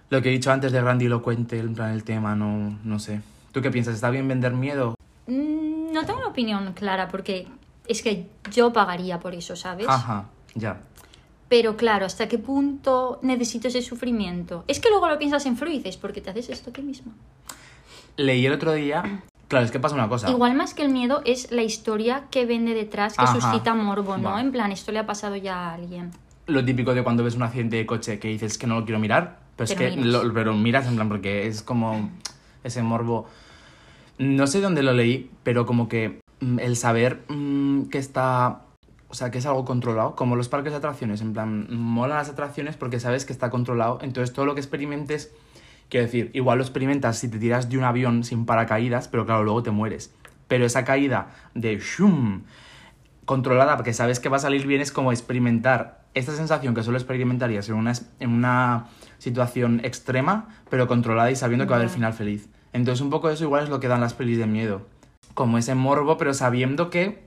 Lo que he dicho antes de grandilocuente, en plan el tema, no, no sé. ¿Tú qué piensas? ¿Está bien vender miedo? Mm, No tengo una opinión clara porque es que yo pagaría por eso, ¿sabes? Ajá, ya. Pero claro, ¿hasta qué punto necesito ese sufrimiento? Es que luego lo piensas en fluices porque te haces esto a ti misma. Leí el otro día... Claro, es que pasa una cosa. Igual más que el miedo es la historia que vende detrás, que Ajá. suscita morbo, ¿no? Va. En plan, esto le ha pasado ya a alguien. lo típico de cuando ves un accidente de coche que dices que no lo quiero mirar, pero es que miras. lo, pero miras en plan porque es como ese morbo. No sé dónde lo leí, pero como que mm, el saber mm, que está, o sea, que es algo controlado, como los parques de atracciones, en plan, molan las atracciones porque sabes que está controlado, entonces todo lo que experimentes, quiero decir, igual lo experimentas si te tiras de un avión sin paracaídas, pero claro, luego te mueres. Pero esa caída de shum, controlada, porque sabes que va a salir bien, es como experimentar esta sensación que solo experimentarías en una, en una situación extrema, pero controlada y sabiendo que va a haber final feliz. Entonces un poco eso igual es lo que dan las pelis de miedo. Como ese morbo, pero sabiendo que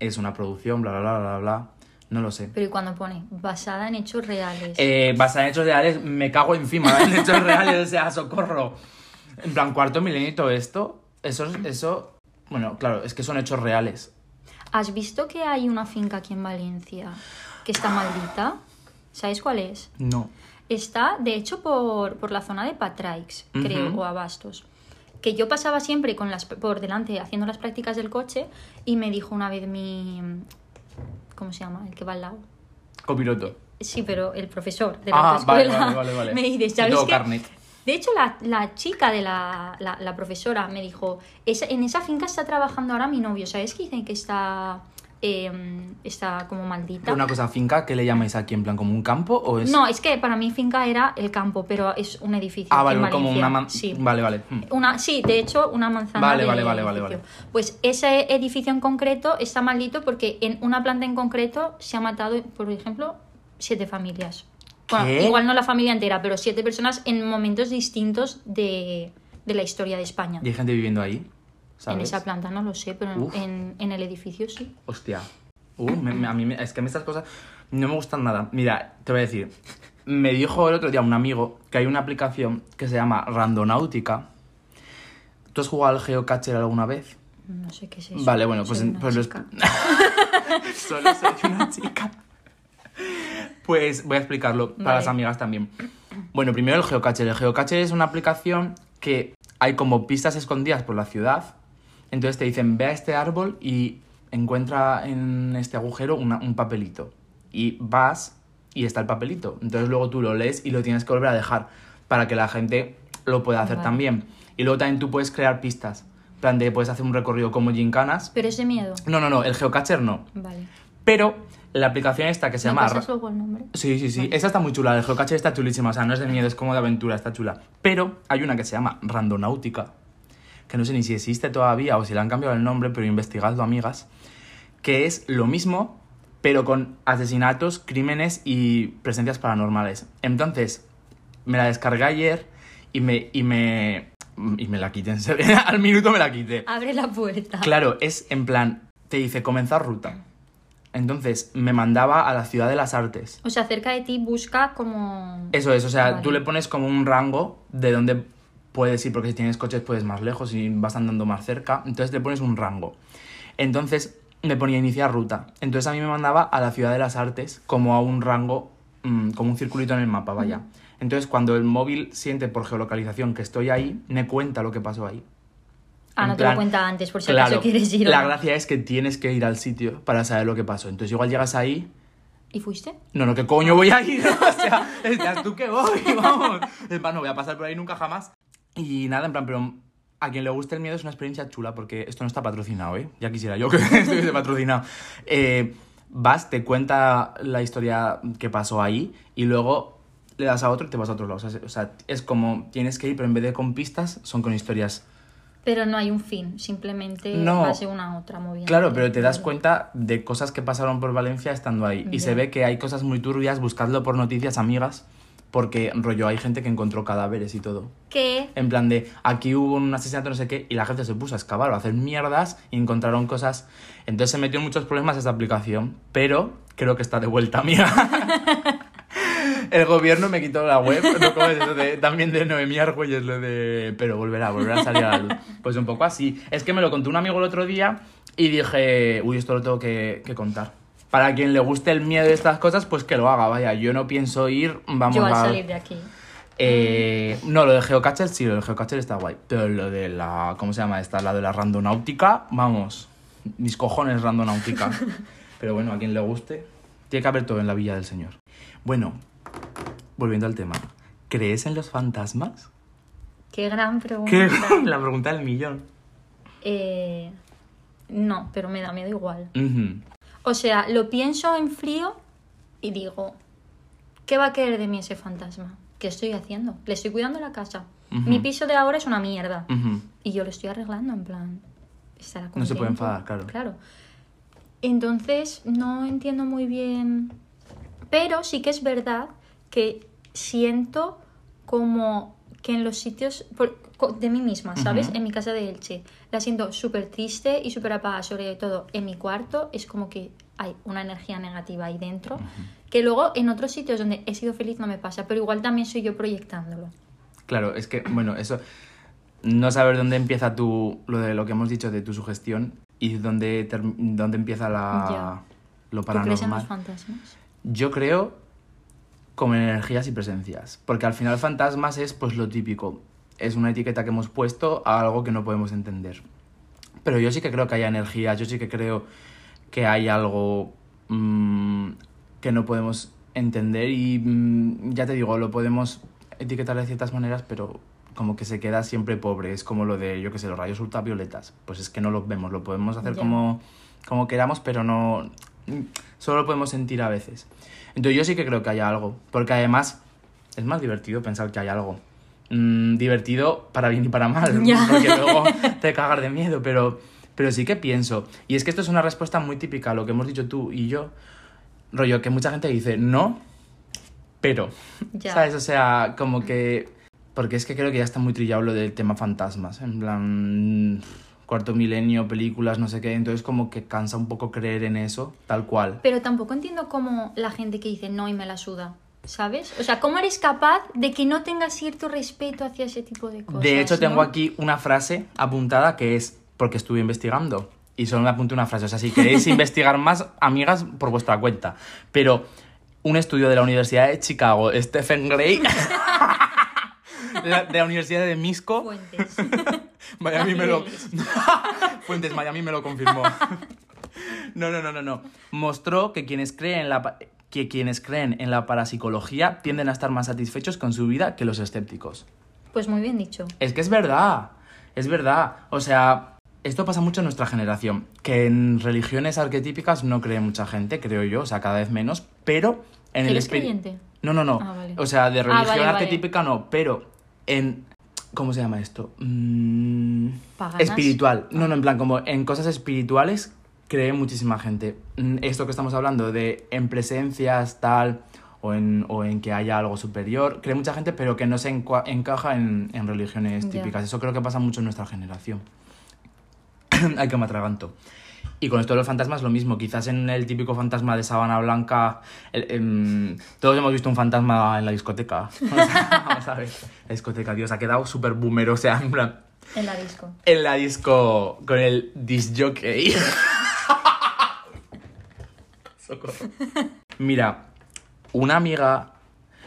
es una producción, bla, bla, bla, bla, bla. No lo sé. Pero ¿y cuando pone basada en hechos reales? Eh, basada en hechos reales, me cago encima en hechos [laughs] reales, o sea, socorro. En plan, cuarto milenio y todo esto, eso, es- eso, bueno, claro, es que son hechos reales. ¿Has visto que hay una finca aquí en Valencia que está maldita? ¿Sabes cuál es? No. Está, de hecho, por, por la zona de Patraix, creo, Ujú. o Abastos. Que yo pasaba siempre con las, por delante haciendo las prácticas del coche y me dijo una vez mi... ¿Cómo se llama? El que va al lado. Copiloto. Sí, pero el profesor de la Ah, vale, autoescuela vale, vale, vale. [laughs] me dice, ¿sabes qué? carnet. De hecho, la, la chica de la, la, la profesora me dijo, "Esa- en esa finca está trabajando ahora mi novio, ¿sabes que dicen que está, eh, está como maldita? Una cosa, finca, ¿qué le llamáis aquí? ¿En plan como un campo o es...? No, es que para mí finca era el campo, pero es un edificio. Ah, en vale, como una. Sí. Vale, vale. Hmm. Una, sí, de hecho, una manzana. Vale, de vale, vale, vale. Pues ese edificio en concreto está maldito porque en una planta en concreto se ha matado, por ejemplo, siete familias. Bueno, igual no la familia entera, pero siete personas en momentos distintos de, de la historia de España. ¿Y hay gente viviendo ahí? En esa planta no lo sé, pero en, en el edificio sí. Hostia. Uh, me- me- a mí me- es que a mí estas cosas no me gustan nada. Mira, te voy a decir. Me dijo el otro día un amigo que hay una aplicación que se llama Randonáutica. ¿Tú has jugado al Geocacher alguna vez? No sé qué es eso. Vale, bueno, pues, Soy una pues chica. [laughs] Solo soy una chica. Pues voy a explicarlo para las amigas también. Bueno, primero el Geocacher. El Geocacher es una aplicación que hay como pistas escondidas por la ciudad. Entonces te dicen, ve a este árbol y encuentra en este agujero una- un papelito. Y vas y está el papelito. Entonces luego tú lo lees y lo tienes que volver a dejar para que la gente lo pueda hacer Vale. también. Y luego también tú puedes crear pistas. Plan de, puedes hacer un recorrido como gincanas. Pero es de miedo. No, no, no, el Geocacher no. Vale. Pero la aplicación esta que se ¿Me llama... pasas luego el nombre? Sí, sí, sí. Esa está muy chula. El Geocacher está chulísima. O sea, no es de miedo, es como de aventura, está chula. Pero hay una que se llama Randonáutica, que no sé ni si existe todavía o si le han cambiado el nombre, pero investigadlo, amigas. Que es lo mismo, pero con asesinatos, crímenes y presencias paranormales. Entonces, me la descargué ayer y me. y me. y me la quité. [laughs] Al minuto me la quité. Abre la puerta. Claro, es en plan, te dice comenzar ruta. Entonces me mandaba a la ciudad de las artes. O sea, cerca de ti busca como... Eso es, o sea, Vale. tú le pones como un rango de dónde puedes ir, porque si tienes coches puedes más lejos y vas andando más cerca. Entonces le pones un rango. Entonces me ponía iniciar ruta. Entonces a mí me mandaba a la ciudad de las artes como a un rango mm, como un circulito en el mapa, vaya. Entonces, cuando el móvil siente por geolocalización que estoy ahí, me cuenta lo que pasó ahí. Ah, En no te lo cuenta antes, por si claro, acaso quieres ir. La gracia es que tienes que ir al sitio para saber lo que pasó. Entonces, igual llegas ahí. ¿Y fuiste? No, no, ¿qué coño voy a ir? [laughs] o sea, estás tú que voy, vamos. En plan, no voy a pasar por ahí nunca jamás. Y nada, en plan, pero a quien le guste el miedo es una experiencia chula porque esto no está patrocinado, ¿eh? Ya quisiera yo [laughs] que estuviese patrocinado. Eh, vas, te cuenta la historia que pasó ahí y luego le das a otro y te vas a otro lado. O sea, es como tienes que ir, pero en vez de con pistas, son con historias Pero no hay un fin, simplemente No. vas de una a otra moviendo. Claro, pero te das cuenta de cosas que pasaron por Valencia estando ahí. Y Ya. se ve que hay cosas muy turbias, buscadlo por noticias, amigas, porque rollo, hay gente que encontró cadáveres y todo. ¿Qué? En plan de, aquí hubo un asesinato, no sé qué, y la gente se puso a excavar o a hacer mierdas y encontraron cosas. Entonces se metió en muchos problemas esta aplicación, pero creo que está de vuelta, amiga. [laughs] El gobierno me quitó la web, ¿no? ¿Cómo es eso de- también de Noemí Argüelles, lo de... Pero volverá, volverá a salir a la luz. Pues un poco así. Es que me lo contó un amigo el otro día y dije, uy, esto lo tengo que, que contar. Para quien le guste el miedo de estas cosas, pues que lo haga, vaya. Yo no pienso ir, vamos Yo a... salir de aquí. Eh, no, lo de Geocacher sí, lo de Geocacher está guay. Pero lo de la. ¿Cómo se llama esta? La de la randonáutica, vamos. Mis cojones randonáutica. [laughs] Pero bueno, a quien le guste, tiene que haber todo en la Villa del Señor. Bueno, volviendo al tema. ¿Crees en los fantasmas? Qué gran pregunta. ¿Qué? La pregunta del millón. Eh, no, pero me da miedo igual. O sea, lo pienso en frío y digo, ¿qué va a querer de mí ese fantasma? ¿Qué estoy haciendo? Le estoy cuidando la casa. Mi piso de ahora es una mierda. Y yo lo estoy arreglando, en plan. Estará No se puede enfadar, claro. Claro. Entonces, no entiendo muy bien. Pero sí que es verdad que siento como que en los sitios por- de mí misma, ¿sabes? En mi casa de Elche. La siento súper triste y súper apagada, sobre todo en mi cuarto. Es como que hay una energía negativa ahí dentro. Que luego en otros sitios donde he sido feliz no me pasa, pero igual también soy yo proyectándolo. Claro, es que, bueno, eso. No saber dónde empieza tu. Lo de lo que hemos dicho de tu sugestión y dónde, dónde empieza la. Lo ¿Tú crees en los paranormal. fantasmas? Yo creo como en energías y presencias. Porque al final fantasmas es pues lo típico. Es una etiqueta que hemos puesto a algo que no podemos entender. Pero yo sí que creo que haya energías, yo sí que creo que hay algo mm, que no podemos entender y mm, ya te digo, lo podemos etiquetar de ciertas maneras, pero como que se queda siempre pobre. Es como lo de, yo que sé, los rayos ultravioletas. Pues es que no los vemos, lo podemos hacer como, como queramos, pero no... Solo lo podemos sentir a veces. Entonces yo sí que creo que hay algo, porque además es más divertido pensar que hay algo. Mm, divertido para bien y para mal, [laughs] Ya. porque luego te cagas de miedo, pero, pero sí que pienso. Y es que esto es una respuesta muy típica a lo que hemos dicho tú y yo. Rollo, que mucha gente dice no, pero. Ya. ¿Sabes? O sea, como que. Porque es que creo que ya está muy trillado lo del tema fantasmas. En plan. Cuarto milenio, películas, no sé qué. Entonces, como que cansa un poco creer en eso, tal cual. Pero tampoco entiendo cómo la gente que dice no y me la suda, ¿sabes? O sea, ¿cómo eres capaz de que no tengas cierto respeto hacia ese tipo de cosas? De hecho, tengo aquí una frase apuntada que es porque estuve investigando. Y solo me apunté una frase. O sea, si queréis [laughs] investigar más, amigas, por vuestra cuenta. Pero un estudio de la Universidad de Chicago, [laughs] Stephen Gray, la- de la Universidad de Misco, Fuentes. [laughs] Miami me lo... Fuentes, Miami me lo confirmó. No, no, no, no, no. Mostró que quienes creen en la... que quienes creen en la parapsicología tienden a estar más satisfechos con su vida que los escépticos. Pues muy bien dicho. Es que es verdad, es verdad. O sea, esto pasa mucho en nuestra generación, que en religiones arquetípicas no cree mucha gente, creo yo, o sea, cada vez menos, pero en el ¿Eres espíritu... creyente? No, no, no. Ah, vale. O sea, de Ah, religión vale. arquetípica no, pero en... ¿Cómo se llama esto? Mm, espiritual. No, no, en plan, como en cosas espirituales cree muchísima gente. Mm, Esto que estamos hablando de en presencias, tal, o en, o en que haya algo superior, cree mucha gente, pero que no se encua- encaja en, en religiones típicas. Eso creo que pasa mucho en nuestra generación. [clears throat] Ay, que me atraganto. Y con esto de los fantasmas lo mismo, quizás en el típico fantasma de sábana blanca, el- em, todos hemos visto un fantasma en la discoteca. [laughs] Vamos a ver, la discoteca, Dios, ha quedado súper boomer, o sea, en plan, En la disco. en la disco con el disjockey. [laughs] Socorro. [laughs] Mira, una amiga.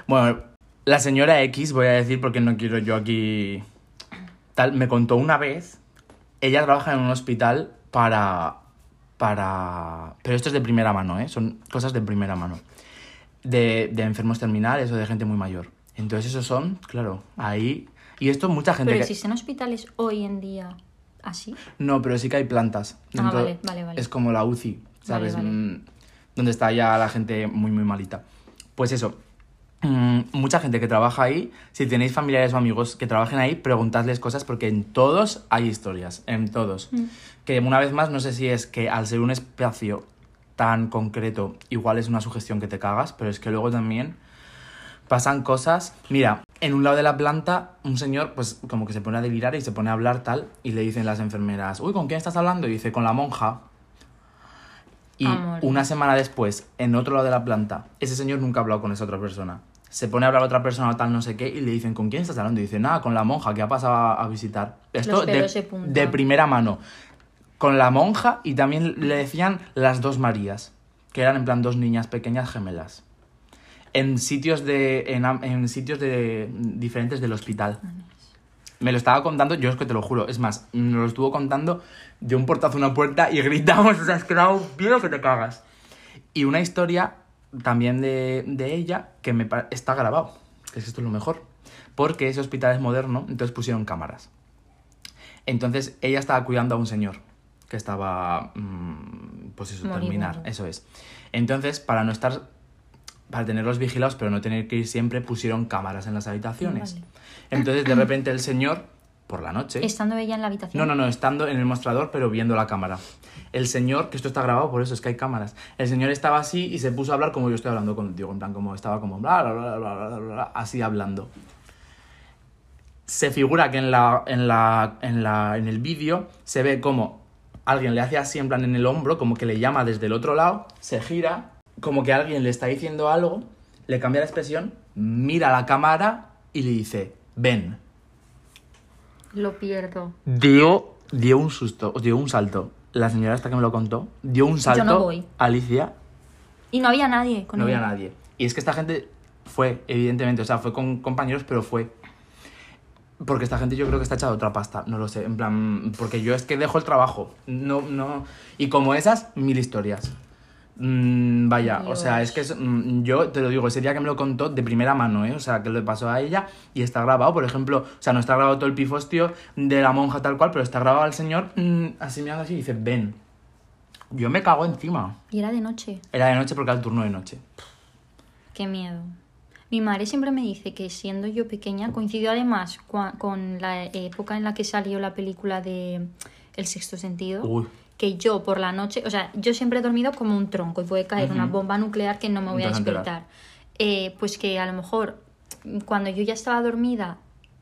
Bueno, la señora X, voy a decir porque no quiero yo aquí. Tal, me contó una vez. Ella trabaja en un hospital para. Para. Pero esto es de primera mano, ¿eh? Son cosas de primera mano. De, de enfermos terminales o de gente muy mayor. Entonces, esos son, claro, ahí. Y esto mucha gente. Pero que- existen hospitales hoy en día así. No, pero sí que hay plantas. Ah, Dentro- vale, vale, vale. Es como la UCI, ¿sabes? Vale, vale. Donde está ya la gente muy, muy malita. Pues eso. mm, mucha gente que trabaja ahí, si tenéis familiares o amigos que trabajen ahí, preguntadles cosas porque en todos hay historias, en todos. Mm. Que una vez más, no sé si es que al ser un espacio tan concreto, igual es una sugestión que te cagas, pero es que luego también pasan cosas. Mira, en un lado de la planta, un señor, pues como que se pone a delirar y se pone a hablar tal, y le dicen las enfermeras, uy, ¿con quién estás hablando? Y dice, con la monja. Y una semana después, en otro lado de la planta, ese señor nunca ha hablado con esa otra persona. Se pone a hablar a otra persona o tal, no sé qué, y le dicen, ¿con quién estás hablando? Y dice, nada, con la monja que ha pasado a, visitar. Esto de, de primera mano. Con la monja y también le decían las dos Marías, que eran en plan dos niñas pequeñas gemelas en sitios de en sitios de diferentes del hospital. Me lo estaba contando, yo es que te lo juro, es más, nos lo estuvo contando de un portazo a una puerta y [laughs] gritamos, o sea, es que era un miedo que te cagas. Y una historia también de, de ella que me está grabado, que es esto es lo mejor, porque ese hospital es moderno, entonces pusieron cámaras. Entonces ella estaba cuidando a un señor que estaba, mm, pues eso, terminar, eso es. Entonces, para no estar, para tenerlos vigilados, pero no tener que ir siempre, pusieron cámaras en las habitaciones. Vale. Entonces, de repente el señor, por la noche... Estando ella en la habitación. No, no, no, estando en el mostrador, pero viendo la cámara. El señor, que esto está grabado, por eso es que hay cámaras. El señor estaba así y se puso a hablar como yo estoy hablando contigo, en plan, como estaba como bla, bla, bla, bla, bla, bla, así hablando. Se figura que en, la, en, la, en, la, en el vídeo se ve como alguien le hace así en plan en el hombro, como que le llama desde el otro lado, se gira, como que alguien le está diciendo algo, le cambia la expresión, mira a la cámara y le dice, ven. Lo pierdo. Dio, dio un susto, dio un salto. La señora esta que me lo contó, dio un salto. no voy. Alicia, Y no había nadie con no había nadie. Y es que esta gente fue, evidentemente, o sea, fue con compañeros, pero fue. Porque esta gente yo creo que está hecha de otra pasta, no lo sé. En plan, porque yo es que dejo el trabajo. No, no. Y como esas, mil historias. Mm, vaya, o sea, es que es- mm, yo te lo digo, ese día que me lo contó de primera mano, ¿eh? O sea, que le pasó a ella y está grabado, por ejemplo, o sea, no está grabado todo el pifostio de la monja tal cual, pero está grabado al señor mm, así mirando así y dice, ven. Yo me cago encima. Y era de noche. Era de noche porque era el turno de noche. Qué miedo. Mi madre siempre me dice que siendo yo pequeña, coincidió además con la época en la que salió la película de El sexto sentido, Uy. Que yo por la noche, o sea, yo siempre he dormido como un tronco y puede caer una bomba nuclear que no me voy a despertar. Eh, pues que a lo mejor cuando yo ya estaba dormida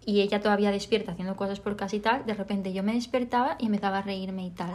y ella todavía despierta haciendo cosas por casa y tal, de repente yo me despertaba y empezaba a reírme y tal.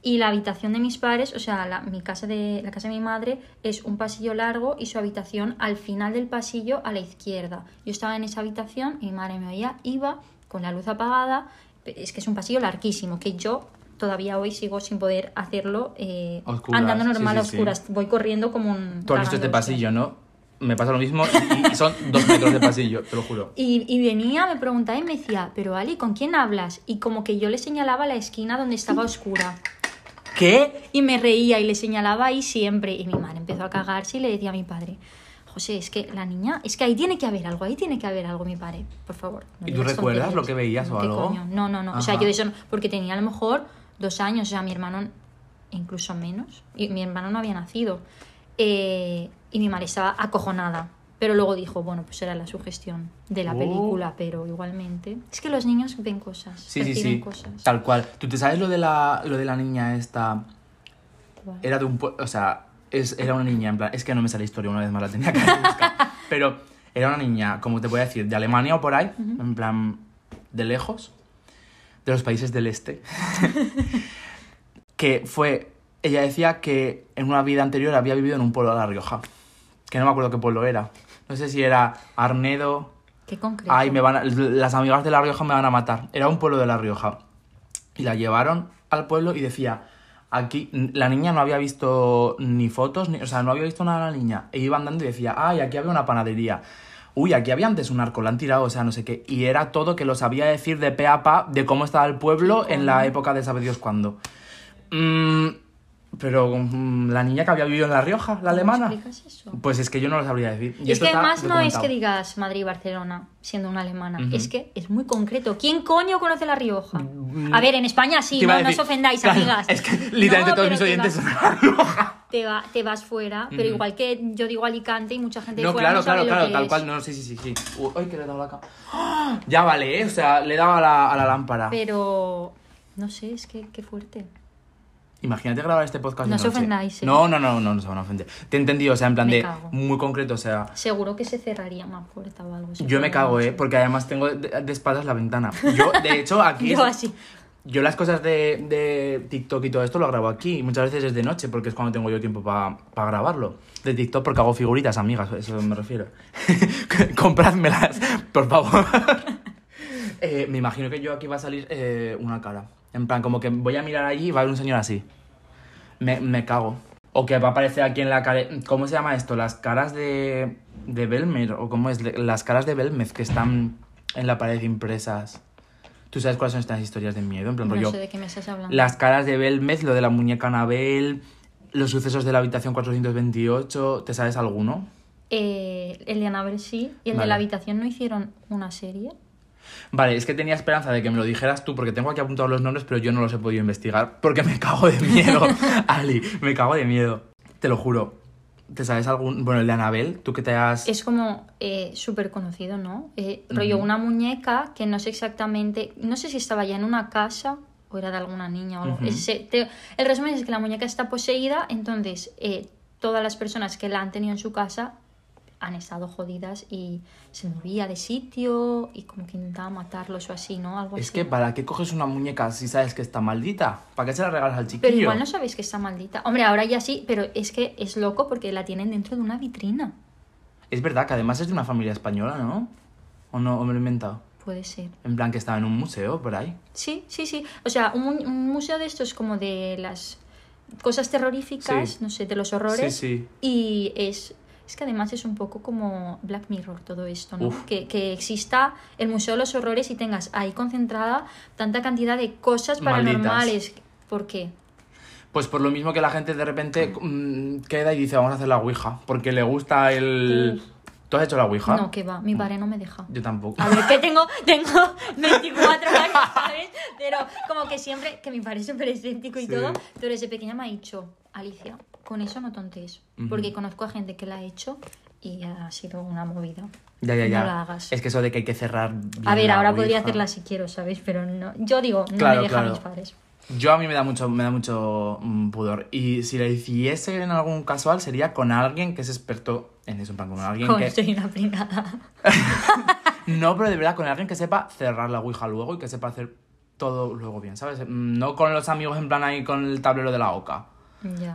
Y la habitación de mis padres, o sea, la, mi casa de, la casa de mi madre es un pasillo largo y su habitación al final del pasillo a la izquierda. Yo estaba en esa habitación y mi madre me oía, iba con la luz apagada. Es que es un pasillo larguísimo, que yo todavía hoy sigo sin poder hacerlo eh, Oscuras, andando normal sí, a sí, sí. oscuras. Voy corriendo como un... Tú has visto este pasillo, ¿no? Me pasa lo mismo y, y son dos metros de pasillo, te lo juro. Y, y venía, me preguntaba y me decía, pero Ali, ¿con quién hablas? Y como que yo le señalaba la esquina donde estaba oscura. ¿Qué? Y me reía y le señalaba ahí siempre. Y mi madre empezó a cagarse y le decía a mi padre, José, es que la niña, es que ahí tiene que haber algo, ahí tiene que haber algo, mi padre, por favor. no ¿Y tú recuerdas tonterías". lo que veías o ¿Qué algo? coño? No, no, no. O sea, Ajá. yo de eso porque tenía a lo mejor dos años, o sea, mi hermano incluso menos, y mi hermano no había nacido. Eh, y mi madre estaba acojonada. Pero luego dijo, bueno, pues era la sugestión de la Oh. película, pero igualmente. Es que los niños ven cosas, Sí, sí, perciben sí. cosas. Tal cual. ¿Tú te sabes lo de la, lo de la niña esta? Guau. Era de un O sea, es, era una niña, en plan. Es que no me sale la historia una vez más, la tenía que buscar. [laughs] Pero era una niña, como te voy a decir, de Alemania o por ahí, en plan, de lejos, de los países del este. [laughs] que fue. Ella decía que en una vida anterior había vivido en un pueblo de La Rioja. Que no me acuerdo qué pueblo era. No sé si era Arnedo. Qué concreto. Ay, me van a- las amigas de La Rioja me van a matar. Era un pueblo de La Rioja. Y la llevaron al pueblo y decía, Aquí la niña no había visto ni fotos, ni, o sea, no había visto nada de la niña. E iba andando y decía, ay, aquí había una panadería. Uy, aquí había antes un arco, la han tirado, o sea, no sé qué. Y era todo que lo sabía decir de pe a pa de cómo estaba el pueblo en la época de sabe Dios cuándo. Mm, pero mm, la niña que había vivido en La Rioja, la alemana. explicas eso? Pues es que yo no lo sabría decir. Y es que además no es que digas Madrid y Barcelona siendo una alemana, es que es muy concreto. ¿Quién coño conoce La Rioja? A ver, en España sí, no, no os ofendáis, Claro, amigas. Es que literalmente No, todos mis oyentes son La Rioja. Te, va- te vas fuera, pero Ujú. igual que yo digo Alicante y mucha gente No, fuera claro, no claro, claro, tal es. cual. No, sí, sí, sí. sí. Uy, que le he dado la cama. ¡Ah! Ya vale, ¿eh? O sea, le he dado a la, a la lámpara. Pero no sé, es que qué fuerte. Imagínate grabar este podcast No de os noche. ofendáis, ¿eh? No, no, no, no, no se van a ofender. Te he entendido, o sea, en plan Me de cago. muy concreto, o sea... Seguro que se cerraría una puerta o algo. Yo me cago. ¿eh? Porque además tengo de, de espaldas la ventana. Yo, de hecho, [laughs] aquí... Yo así. Yo las cosas de, de TikTok y todo esto lo grabo aquí. y Muchas veces es de noche porque es cuando tengo yo tiempo para grabarlo. De TikTok porque hago figuritas, amigas, a eso me refiero. [laughs] Comprádmelas, por favor. [laughs] Eh, me imagino que yo aquí va a salir eh, una cara. En plan, como que voy a mirar allí y va a haber un señor así. Me, me cago. O que va a aparecer aquí en la cara... ¿Cómo se llama esto? Las caras de... De Belmer. O cómo es... Las caras de Belmez que están en la pared impresas. ¿Tú sabes cuáles son estas historias de miedo? En plan, No rollo... sé de qué me estás hablando. Las caras de Belmez, lo de la muñeca Anabel, los sucesos de la habitación 428, ¿te sabes alguno? Eh, el de Anabel sí. ¿Y el de la habitación no hicieron una serie? Vale, es que tenía esperanza de que me lo dijeras tú, porque tengo aquí apuntados los nombres, pero yo no los he podido investigar, porque me cago de miedo, [laughs] Ali, me cago de miedo. Te lo juro. ¿Te sabes algún...? Bueno, el de Anabel, tú que te has... Es como eh, súper conocido, ¿no? Eh, rollo una muñeca que no sé exactamente, no sé si estaba ya en una casa o era de alguna niña o algo. Ujú. Ese- te- el resumen es que la muñeca está poseída, entonces eh, todas las personas que la han tenido en su casa han estado jodidas y se movía de sitio y como que intentaba matarlos o así, ¿no? Algo Es así. que, ¿para qué coges una muñeca si sabes que está maldita? ¿Para qué se la regalas al chiquillo? Pero igual no sabéis que está maldita. Hombre, ahora ya sí, pero es que es loco porque la tienen dentro de una vitrina. Es verdad que además es de una familia española, ¿no? ¿O no? ¿O me lo he inventado? Puede ser. En plan que estaba en un museo por ahí. Sí, sí, sí. O sea, un, un museo de estos como de las cosas terroríficas, Sí. no sé, de los horrores. Sí, sí. Y es, es que además es un poco como Black Mirror todo esto, ¿no? Que, que exista el Museo de los Horrores y tengas ahí concentrada tanta cantidad de cosas Malditas. paranormales. ¿Por qué? Pues por lo mismo que la gente de repente mm, queda y dice, vamos a hacer la Ouija. Porque le gusta el... ¿Tú has hecho la Ouija? No, que va, mi padre no me deja. Yo tampoco. A ver, que tengo, [laughs] tengo 24 años, ¿sabes? Pero como que siempre, que mi padre es súper escéptico y Sí. todo, pero desde pequeña me ha dicho, Alicia, con eso no tontees, Ujú. porque conozco a gente que la ha hecho y ha sido una movida. Ya, ya, ya. No la hagas. Es que eso de que hay que cerrar bien A ver, la ahora podría hacerla si quiero, ¿sabes? Pero no, yo digo, no Claro, me dejan claro. mis padres. Yo a mí me da mucho, me da mucho mm, pudor. Y si le hiciese en algún casual sería con alguien que es experto en eso. En plan, con alguien Como que... soy una pringada. [laughs] No, pero de verdad, con alguien que sepa cerrar la Ouija luego y que sepa hacer todo luego bien, ¿sabes? Mm, No con los amigos en plan ahí con el tablero de la oca.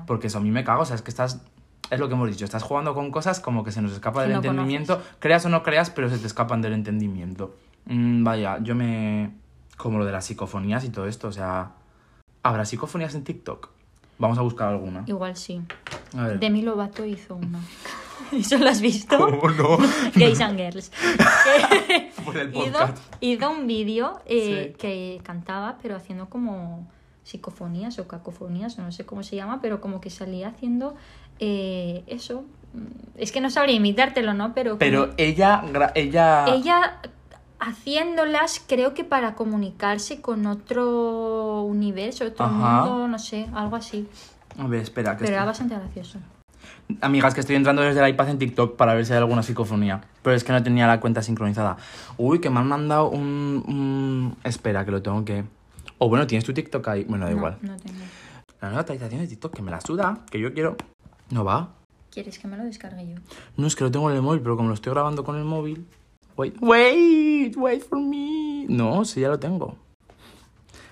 Porque eso a mí me cago, o sea, es que estás... Es lo que hemos dicho, estás jugando con cosas como que se nos escapa del no entendimiento. Creas o no creas, pero se te escapan del entendimiento. Mm, vaya, yo me... Como lo de las psicofonías y todo esto, o sea... ¿Habrá psicofonías en TikTok? Vamos a buscar alguna. Igual sí. A ver. Demi Lovato hizo una. [laughs] ¿Eso lo has visto? ¿Cómo no? [laughs] Gays and Girls. [laughs] Por el hizo, podcast. hizo un vídeo eh, Sí. que cantaba, pero haciendo como psicofonías o cacofonías, o no sé cómo se llama, pero como que salía haciendo eh, eso. Mm, Es que no sabría imitártelo, ¿no? Pero, Pero ella... Ella... ella haciéndolas, creo que para comunicarse con otro universo, otro Ajá. mundo, no sé, algo así. A ver, espera. Que Pero era bastante gracioso. Amigas, que estoy entrando desde el iPad en TikTok para ver si hay alguna psicofonía. Pero es que no tenía la cuenta sincronizada. Uy, que me han mandado un... un- Espera, que lo tengo que... O bueno, ¿tienes tu TikTok ahí? Bueno, da no, igual. no tengo. La nueva actualización de TikTok, que me la suda, que yo quiero... ¿No va? ¿Quieres que me lo descargue yo? No, es que lo tengo en el móvil, pero como lo estoy grabando con el móvil... Wait, wait, wait for me. No, sí, ya lo tengo.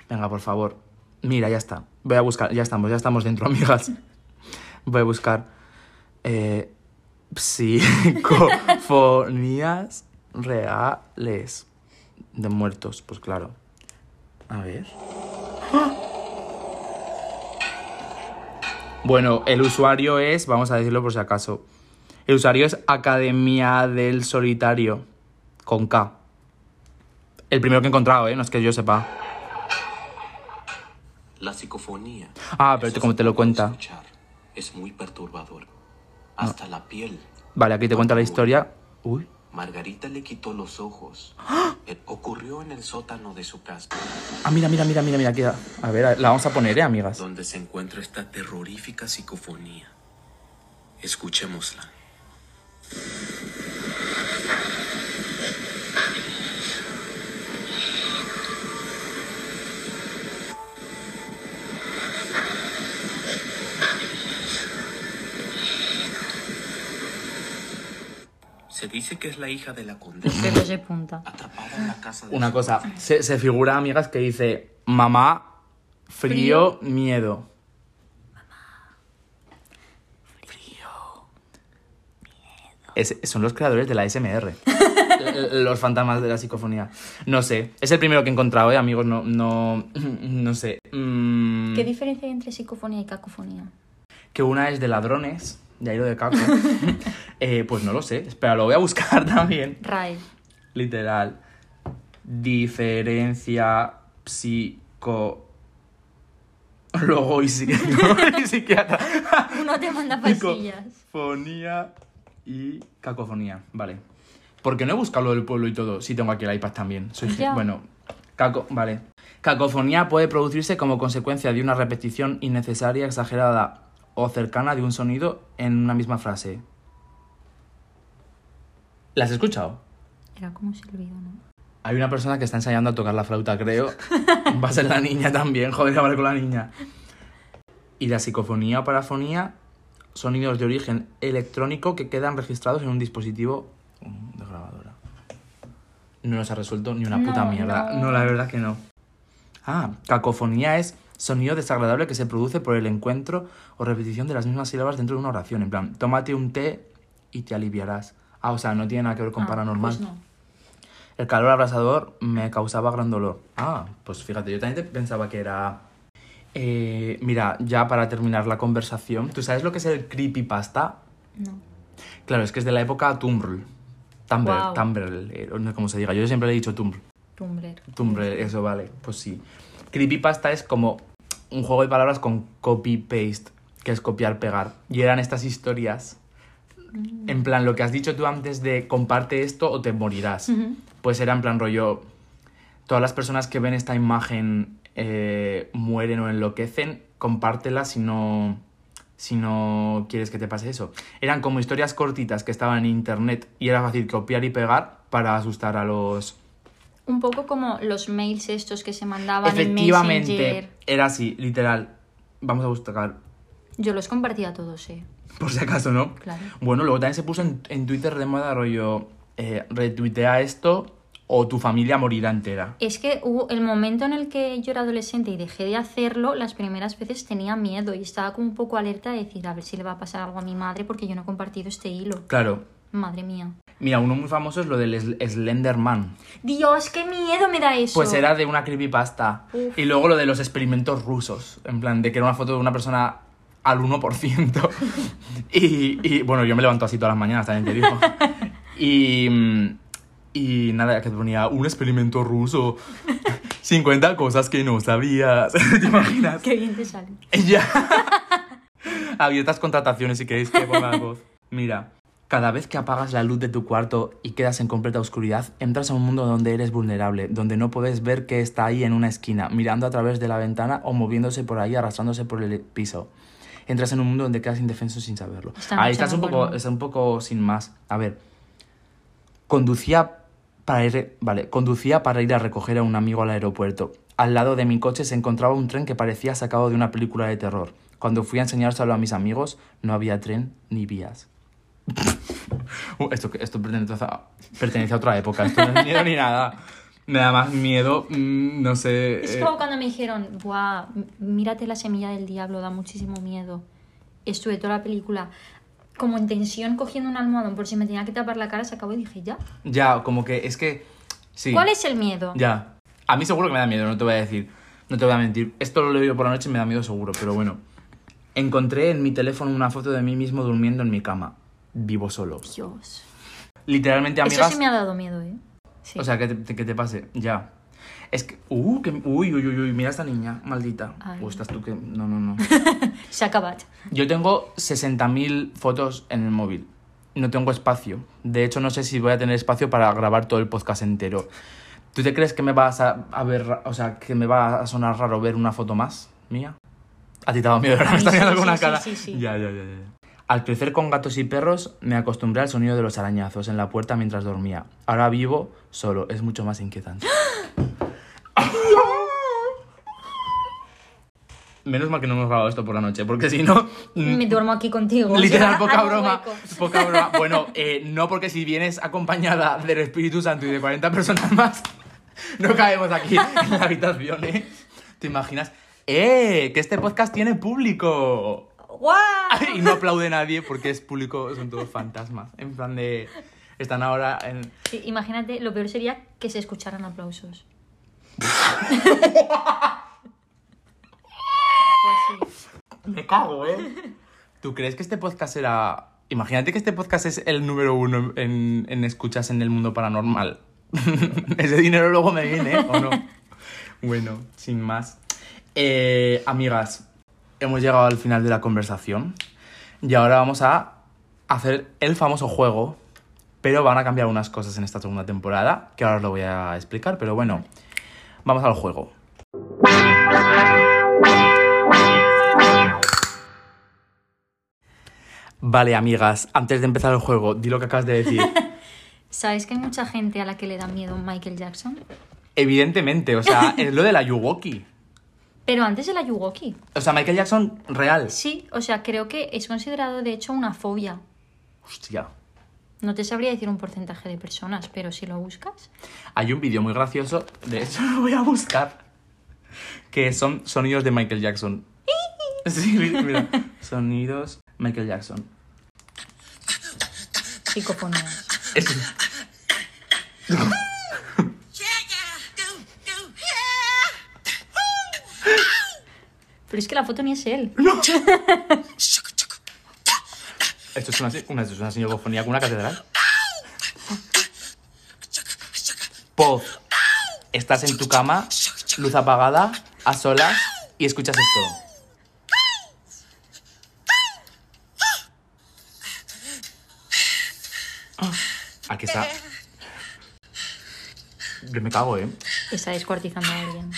Venga, por favor. Mira, ya está. Voy a buscar, ya estamos, ya estamos dentro, [laughs] amigas. Voy a buscar... Eh, psicofonías reales de muertos, pues claro. A ver. [gasps] Bueno, el usuario es, vamos a decirlo por si acaso. El usuario es Academia del Solitario, con K. El primero que he encontrado, ¿eh? No es que yo sepa. La psicofonía. Ah, pero como te lo cuenta. escuchar, Es muy perturbador. Hasta la piel. Vale, aquí te cuenta la historia. Uy. Margarita le quitó los ojos. Eh, Ocurrió en el sótano de su casa, Ah, mira, mira, mira, mira, mira. Aquí, a ver, la vamos a poner, ¿eh, amigas? donde se encuentra esta terrorífica psicofonía. Escuchémosla. Se dice que es la hija de la condesa, punta. atrapada en la casa de Una cosa, se, se figura, amigas, que dice mamá, frío, miedo. Es- son los creadores de la SMR. [laughs] L- los fantasmas de la psicofonía. No sé. Es el primero que he encontrado, ¿eh, amigos? No, no, [clears throat] no sé. Mm, ¿Qué diferencia hay entre psicofonía y cacofonía? que una es de ladrones, de ahí lo de caco. Eh, pues no lo sé. Espera, lo voy a buscar [laughs] también. RAE. Literal. Diferencia psico. Luego y, psiqui- y psiquiatra. [laughs] [laughs] Uno te manda pasillas. Psicofonía y cacofonía. Vale. Porque no he buscado lo del pueblo y todo. Sí, tengo aquí el iPad también. Soy. Bueno, caco. Vale. Cacofonía puede producirse como consecuencia de una repetición innecesaria, exagerada o cercana de un sonido en una misma frase. ¿Las has escuchado? Era como silbido, ¿no? Hay una persona que está ensayando a tocar la flauta, creo. Va a ser la niña también, joder, hablar con la niña. Y la psicofonía o parafonía, sonidos de origen electrónico que quedan registrados en un dispositivo mm, de grabadora. No nos ha resuelto ni una puta mierda. no. No. la verdad que no. Ah, cacofonía es sonido desagradable que se produce por el encuentro o repetición de las mismas sílabas dentro de una oración. En plan, tómate un té y te aliviarás. Ah, o sea, no tiene nada que ver con Ah, paranormal. Pues no. El calor abrasador me causaba gran dolor. Ah, pues fíjate, yo también pensaba que era... Eh, mira, ya para terminar la conversación, ¿tú sabes lo que es el creepypasta? No. Claro, es que es de la época Tumblr. Tumblr, Guau. Tumblr, eh, no sé cómo se diga. Yo siempre le he dicho Tumblr. Tumblr. Tumblr, eso vale, pues sí. Creepypasta es como un juego de palabras con copy-paste, que es copiar-pegar. Y eran estas historias, en plan, lo que has dicho tú antes de comparte esto o te morirás. Pues era en plan rollo, todas las personas que ven esta imagen eh, mueren o enloquecen, compártela si no, si no quieres que te pase eso. Eran como historias cortitas que estaban en internet y era fácil copiar y pegar para asustar a los... Un poco como los mails estos que se mandaban en Efectivamente, Messenger. era así, literal. Vamos a buscar, Yo los compartía todos, eh. por si acaso, ¿no? Claro. Bueno, luego también se puso en, en Twitter de moda rollo, eh, retuitea esto o tu familia morirá entera. Es que hubo el momento en el que yo era adolescente y dejé de hacerlo, las primeras veces tenía miedo y estaba como un poco alerta de decir, a ver si le va a pasar algo a mi madre porque yo no he compartido este hilo. Claro. Madre mía. Mira, uno muy famoso es lo del Sl- Slenderman. Dios, qué miedo me da eso. Pues era de una creepypasta. Uf. Y luego lo de los experimentos rusos. En plan, de que era una foto de una persona al 1%. [laughs] y, y, bueno, yo me levanto así todas las mañanas, también te digo. [laughs] Y, y nada, que ponía un experimento ruso. [laughs] 50 cosas que no sabías. ¿Te imaginas? Qué bien te sale. Ya. Abiertas contrataciones si queréis que ponga la voz. Mira, cada vez que apagas la luz de tu cuarto y quedas en completa oscuridad, entras a un mundo donde eres vulnerable, donde no puedes ver qué está ahí en una esquina, mirando a través de la ventana o moviéndose por ahí, arrastrándose por el piso. Entras en un mundo donde quedas indefenso sin saberlo. Ahí estás un poco, estás un poco sin más. A ver, conducía para ir, vale, conducía para ir a recoger a un amigo al aeropuerto. Al lado de mi coche se encontraba un tren que parecía sacado de una película de terror. Cuando fui a enseñárselo a mis amigos, no había tren ni vías. Uh, esto, esto pertenece, a, pertenece a otra época, esto no es miedo ni nada. Me da más miedo, mm, no sé. Es eh, como cuando me dijeron, Buah, mírate la semilla del diablo, da muchísimo miedo. Estuve toda la película como en tensión cogiendo un almohadón por si me tenía que tapar la cara, se acabó y dije, ya. Ya, como que es que. Sí. ¿Cuál es el miedo? Ya. A mí seguro que me da miedo, no te voy a decir. No te voy a mentir. Esto lo leo por la noche y me da miedo seguro, pero bueno. Encontré en mi teléfono una foto de mí mismo durmiendo en mi cama. Vivo solo. Dios. Literalmente, Eso amigas. sí me ha dado miedo, ¿eh? Sí. O sea, que te, que te pase. Ya. Es que. Uh, que. Uy, uy, uy, uy. Mira esta niña, maldita. Ay. O estás tú que. No, no, no. [laughs] Se ha acabado. Yo tengo 60.000 fotos en el móvil. No tengo espacio. De hecho, no sé si voy a tener espacio para grabar todo el podcast entero. ¿Tú te crees que me vas a, a ver, o sea, que me va a sonar raro ver una foto más mía? A ti te ha dado miedo, ¿verdad? A Me está sí, mirando sí, con una sí, cara. sí, sí. Ya, ya, ya, ya. Al crecer con gatos y perros, me acostumbré al sonido de los arañazos en la puerta mientras dormía. Ahora vivo solo, es mucho más inquietante. [gasps] Menos mal que no hemos grabado esto por la noche, porque si no. mm, Me duermo aquí contigo. Literal, sea, [laughs] poca broma. Poca broma. Bueno, eh, no porque si vienes acompañada del Espíritu Santo y de 40 personas más, no caemos aquí en la habitación, ¿eh? ¿Te imaginas? ¡Eh! Que este podcast tiene público. ¡Guau! [laughs] Y no aplaude nadie porque es público, son todos fantasmas. En plan de. Están ahora en. Sí, imagínate, lo peor sería que se escucharan aplausos. Pues [laughs] sí. Me cago, ¿eh? ¿Tú crees que este podcast será. Imagínate que este podcast es el número uno en, en escuchas en el mundo paranormal. [laughs] Ese dinero luego me viene, ¿o no? Bueno, sin más. Eh, amigas, hemos llegado al final de la conversación. Y ahora vamos a hacer el famoso juego. Pero van a cambiar unas cosas en esta segunda temporada, que ahora os lo voy a explicar. Pero bueno, vamos al juego. Vale, amigas, antes de empezar el juego, di lo que acabas de decir. [laughs] ¿Sabes que hay mucha gente a la que le da miedo Michael Jackson? Evidentemente, o sea, es lo de la Yuwoki. Pero antes de la Yugoki. O sea, Michael Jackson real. Sí, o sea, creo que es considerado de hecho una fobia. Hostia. No te sabría decir un porcentaje de personas, pero si lo buscas. Hay un vídeo muy gracioso, de hecho [laughs] lo voy a buscar, que son sonidos de Michael Jackson. [laughs] Sí, mira. Sonidos Michael Jackson. Psicofonías. Es- [laughs] Pero es que la foto ni es él. [laughs] Esto es una, una, esto es una con una catedral. Poz, estás en tu cama, luz apagada, a solas, y escuchas esto. Ah, Aquí está. Yo me cago, ¿eh? Está descuartizando a alguien.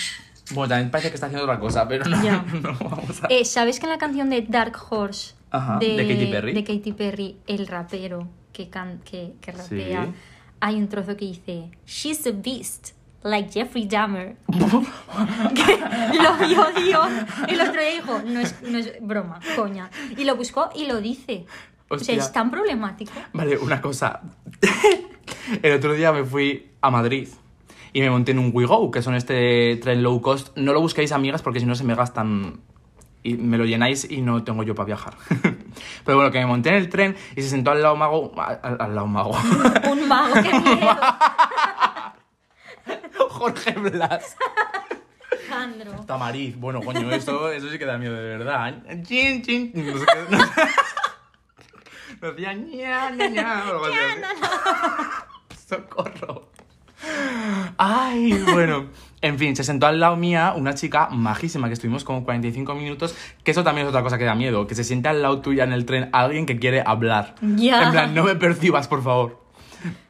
Bueno, también parece que está haciendo otra cosa, pero no, Ya. [laughs] no vamos a... Eh, ¿Sabes que en la canción de Dark Horse Ajá, de Katy Perry. de Katy Perry, el rapero que, can, que, que rapea, Sí. hay un trozo que dice She's a beast, like Jeffrey Dahmer. [laughs] [laughs] que lo vio Dios. El otro día dijo, no es, no es broma, coña. Y lo buscó y lo dice. O Hostia. sea, es tan problemático. Vale, una cosa. El otro día me fui a Madrid y me monté en un WeGo, que son este tren low cost. No lo busquéis, amigas, porque si no se me gastan y me lo llenáis y no tengo yo para viajar. [laughs] Pero bueno, que me monté en el tren y se sentó al lado mago. Al, al lado mago. [laughs] Un mago, qué miedo. [laughs] Jorge Blas. Alejandro. Tamariz. Bueno, coño, eso, eso sí que da miedo de verdad. Chin, chin. No sé qué. No sé. Me decía ña, ña, ña. Socorro. Ay, bueno. En fin, se sentó al lado mía una chica majísima que estuvimos como 45 minutos. Que eso también es otra cosa que da miedo. Que se siente al lado tuya en el tren alguien que quiere hablar. Ya. En plan, no me percibas, por favor.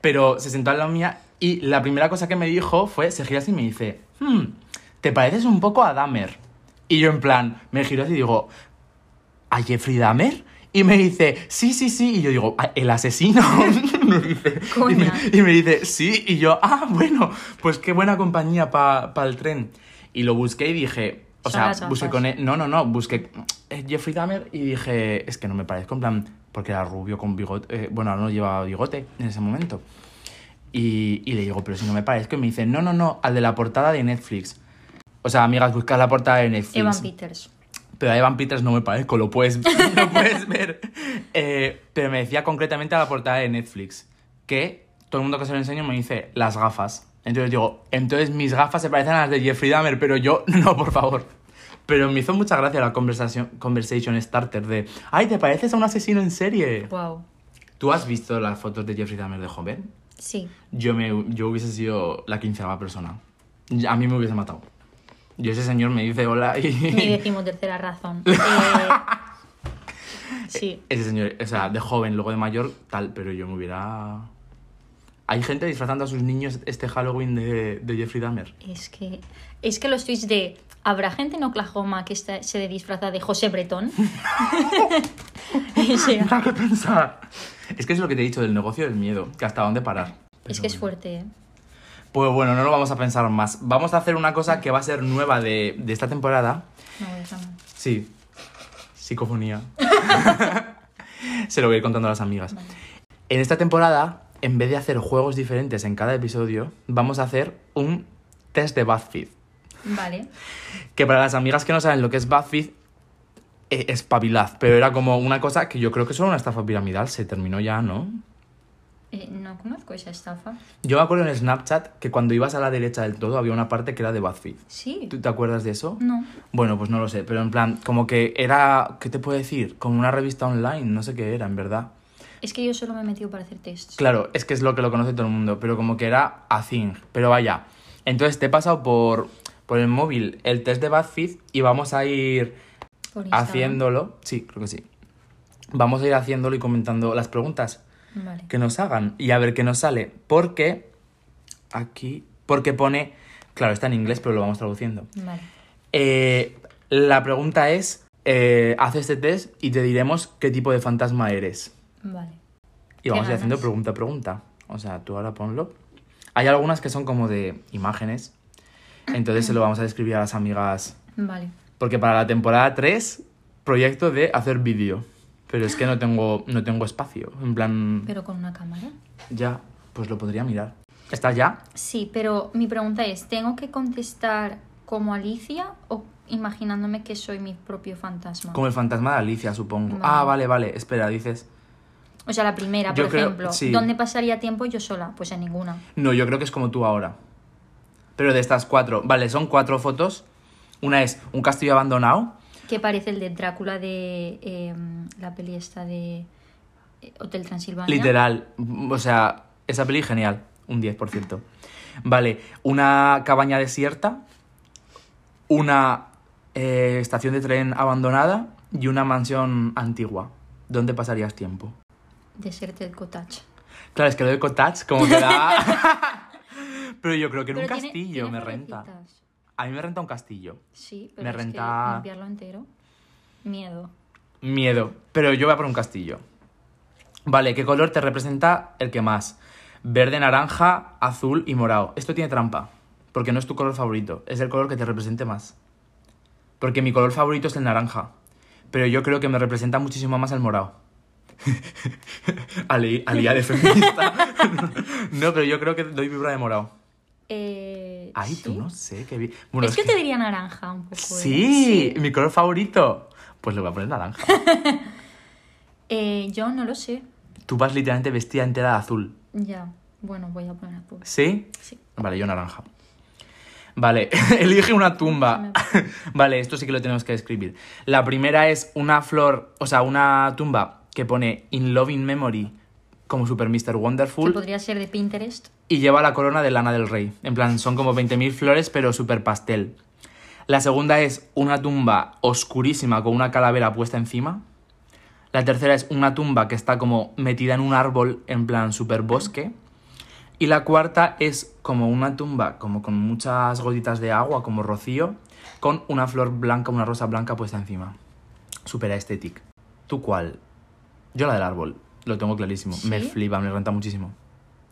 Pero se sentó al lado mía y la primera cosa que me dijo fue, se gira así y me dice, hmm, te pareces un poco a Dahmer. Y yo en plan, me giro así y digo, ¿a Jeffrey Dahmer? Y me dice, sí, sí, sí. Y yo digo, "¿Ah, ¿el asesino? [laughs] me dice, y, me, y me dice, sí. Y yo, ah, bueno, pues qué buena compañía para el tren. Y lo busqué y dije, o sea, busqué con él. No, no, no, busqué eh, Jeffrey Dahmer y dije, es que no me parezco, en plan, porque era rubio con bigote. eh, bueno, no llevaba bigote en ese momento. Y, y le digo, pero si no me parezco. Y me dice, no, no, no, al de la portada de Netflix. O sea, amigas, buscad la portada de Netflix. Evan Peters. Pero a Evan Peters no me parezco, lo puedes, [laughs] lo puedes ver. Eh, pero me decía concretamente a la portada de Netflix que todo el mundo que se lo enseño me dice las gafas. Entonces digo, entonces mis gafas se parecen a las de Jeffrey Dahmer, pero yo [laughs] no, por favor. Pero me hizo mucha gracia la conversación, conversation starter de, ay, ¿te pareces a un asesino en serie? Wow. ¿Tú has visto las fotos de Jeffrey Dahmer de joven? Sí. Yo, me, yo hubiese sido la quinceava persona. A mí me hubiese matado. Yo ese señor me dice hola Mi y... [laughs] decimotercera razón. [laughs] Eh, sí. Ese señor, o sea, de joven, luego de mayor, tal, pero yo me hubiera... Hay gente disfrazando a sus niños este Halloween de, de Jeffrey Dahmer. Es que, es que los tweets de ¿Habrá gente en Oklahoma que está- se disfraza de José Bretón? [laughs] Sea, Nada que pensar. Es que es lo que te he dicho del negocio del miedo, que hasta dónde parar. es que es fuerte, ¿eh? Pues bueno, no lo vamos a pensar más. Vamos a hacer una cosa que va a ser nueva de, de esta temporada. No. Sí, psicofonía. [laughs] Se lo voy a ir contando a las amigas. En esta temporada, en vez de hacer juegos diferentes en cada episodio, vamos a hacer un test de BuzzFeed. Vale. Que para las amigas que no saben lo que es BuzzFeed, eh, es pabilaz. Pero era como una cosa que yo creo que solo una estafa piramidal. Se terminó ya, ¿no? Eh, no conozco esa estafa. Yo me acuerdo en Snapchat que cuando ibas a la derecha del todo había una parte que era de BuzzFeed. Sí. ¿Tú te acuerdas de eso? No. Bueno, pues no lo sé, pero en plan, como que era, ¿qué te puedo decir? Como una revista online, no sé qué era, en verdad. Es que yo solo me he metido para hacer tests. Claro, es que es lo que lo conoce todo el mundo, pero como que era a thing. Pero vaya, entonces te he pasado por, por el móvil el test de BuzzFeed y vamos a ir Por haciéndolo. Sí, creo que sí. Vamos a ir haciéndolo y comentando las preguntas Vale. que nos hagan y a ver qué nos sale. Porque aquí, porque pone, claro, está en inglés, pero lo vamos traduciendo. Vale. Eh, la pregunta es, eh, haz este test y te diremos qué tipo de fantasma eres. Vale. Y vamos a ir haciendo pregunta a pregunta. O sea, tú ahora ponlo. Hay algunas que son como de imágenes. Entonces se lo vamos a describir a las amigas. Vale. Porque para la temporada 3, proyecto de hacer vídeo. Pero es que no tengo, no tengo espacio. En plan, Pero con una cámara. ya, pues lo podría mirar. ¿Está ya? Sí, pero mi pregunta es, ¿tengo que contestar como Alicia o imaginándome que soy mi propio fantasma? Como el fantasma de Alicia, supongo. Vale. Ah, vale, vale. Espera, dices. O sea, la primera, Yo por creo- ejemplo. sí. ¿Dónde pasaría tiempo yo sola? Pues en ninguna. No, yo creo que es como tú ahora. Pero de estas cuatro, vale, son cuatro fotos. Una es un castillo abandonado. Que parece el de Drácula de eh, la peli esta de eh, Hotel Transilvania. Literal. O sea, esa peli genial. Un 10%. Vale, una cabaña desierta. Una eh, estación de tren abandonada. Y una mansión antigua. ¿Dónde pasarías tiempo? Deserted Cottage. Claro, es que lo de cottage como que da... [laughs] [laughs] Pero yo creo que en un tiene- castillo tiene me renta. A mí me renta un castillo. Sí, pero Me es renta- que limpiarlo entero. Miedo. Miedo. Pero yo voy a por un castillo. Vale, ¿qué color te representa el que más? Verde, naranja, azul y morado. Esto tiene trampa. Porque no es tu color favorito. Es el color que te represente más. Porque mi color favorito es el naranja. Pero yo creo que me representa muchísimo más el morado. [laughs] Ali, Alía de feminista. [laughs] no, pero yo creo que doy vibra de morado. Eh, Ay, ¿sí? tú no sé qué vi. Bueno, es que te diría naranja un poco. ¿eh? Sí, mi color favorito. Pues le voy a poner naranja. [laughs] Eh, yo no lo sé. Tú vas literalmente vestida entera de azul. Ya. Bueno, voy a poner azul. ¿Sí? Sí. Vale, yo naranja. Vale, [laughs] elige una tumba. [laughs] Vale, esto sí que lo tenemos que describir. La primera es una flor, o sea, una tumba que pone In Loving Memory como Super Mr. Que Wonderful podría ser de Pinterest. Y lleva la corona de Lana del Rey. En plan, son como 20.000 flores, pero super pastel. La segunda es una tumba oscurísima con una calavera puesta encima. La tercera es una tumba que está como metida en un árbol, en plan super bosque. Y la cuarta es como una tumba, como con muchas gotitas de agua, como rocío, con una flor blanca, una rosa blanca puesta encima. Super aesthetic. ¿Tú cuál? Yo la del árbol, lo tengo clarísimo. Me flipa, me renta muchísimo.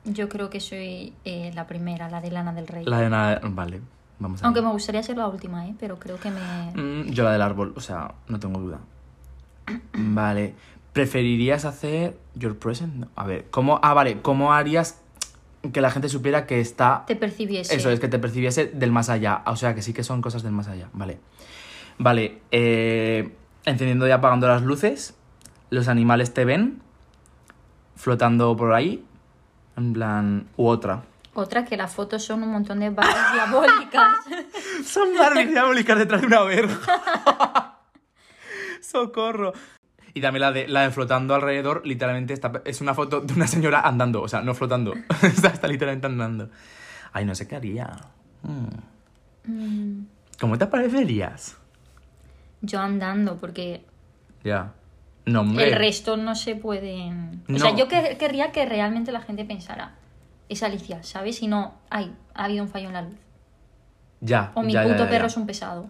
Yo creo que soy eh, la primera, la de Lana del Rey. La de nada. Vale, vamos a Aunque me gustaría ser la última, ¿eh? Pero creo que me... Mm, yo la del árbol, o sea, no tengo duda. [clears throat] Vale. ¿Preferirías hacer Your Present? No, A ver, ¿cómo. Ah, vale. ¿Cómo harías que la gente supiera que está. Te percibiese. Eso es, que te percibiese del más allá. O sea, que sí que son cosas del más allá. Vale. Vale. eh, encendiendo y apagando las luces. Los animales te ven. Flotando por ahí. En plan. U otra. Otra que las fotos son un montón de barras [laughs] diabólicas. [laughs] Son Barbies diabólicas detrás de una verja. [laughs] ¡Socorro! Y también la de, la de flotando alrededor, literalmente está, es una foto de una señora andando, o sea, no flotando, está, está literalmente andando. Ay, no sé qué haría. Mm. Mm, ¿Cómo te parecerías? Yo andando, porque Ya. No, hombre. el resto no se pueden... O sea, yo que- querría que realmente la gente pensara, es Alicia, ¿sabes? Y no, ay, ha habido un fallo en la luz. Ya. O mi ya, puto ya, perro es un pesado.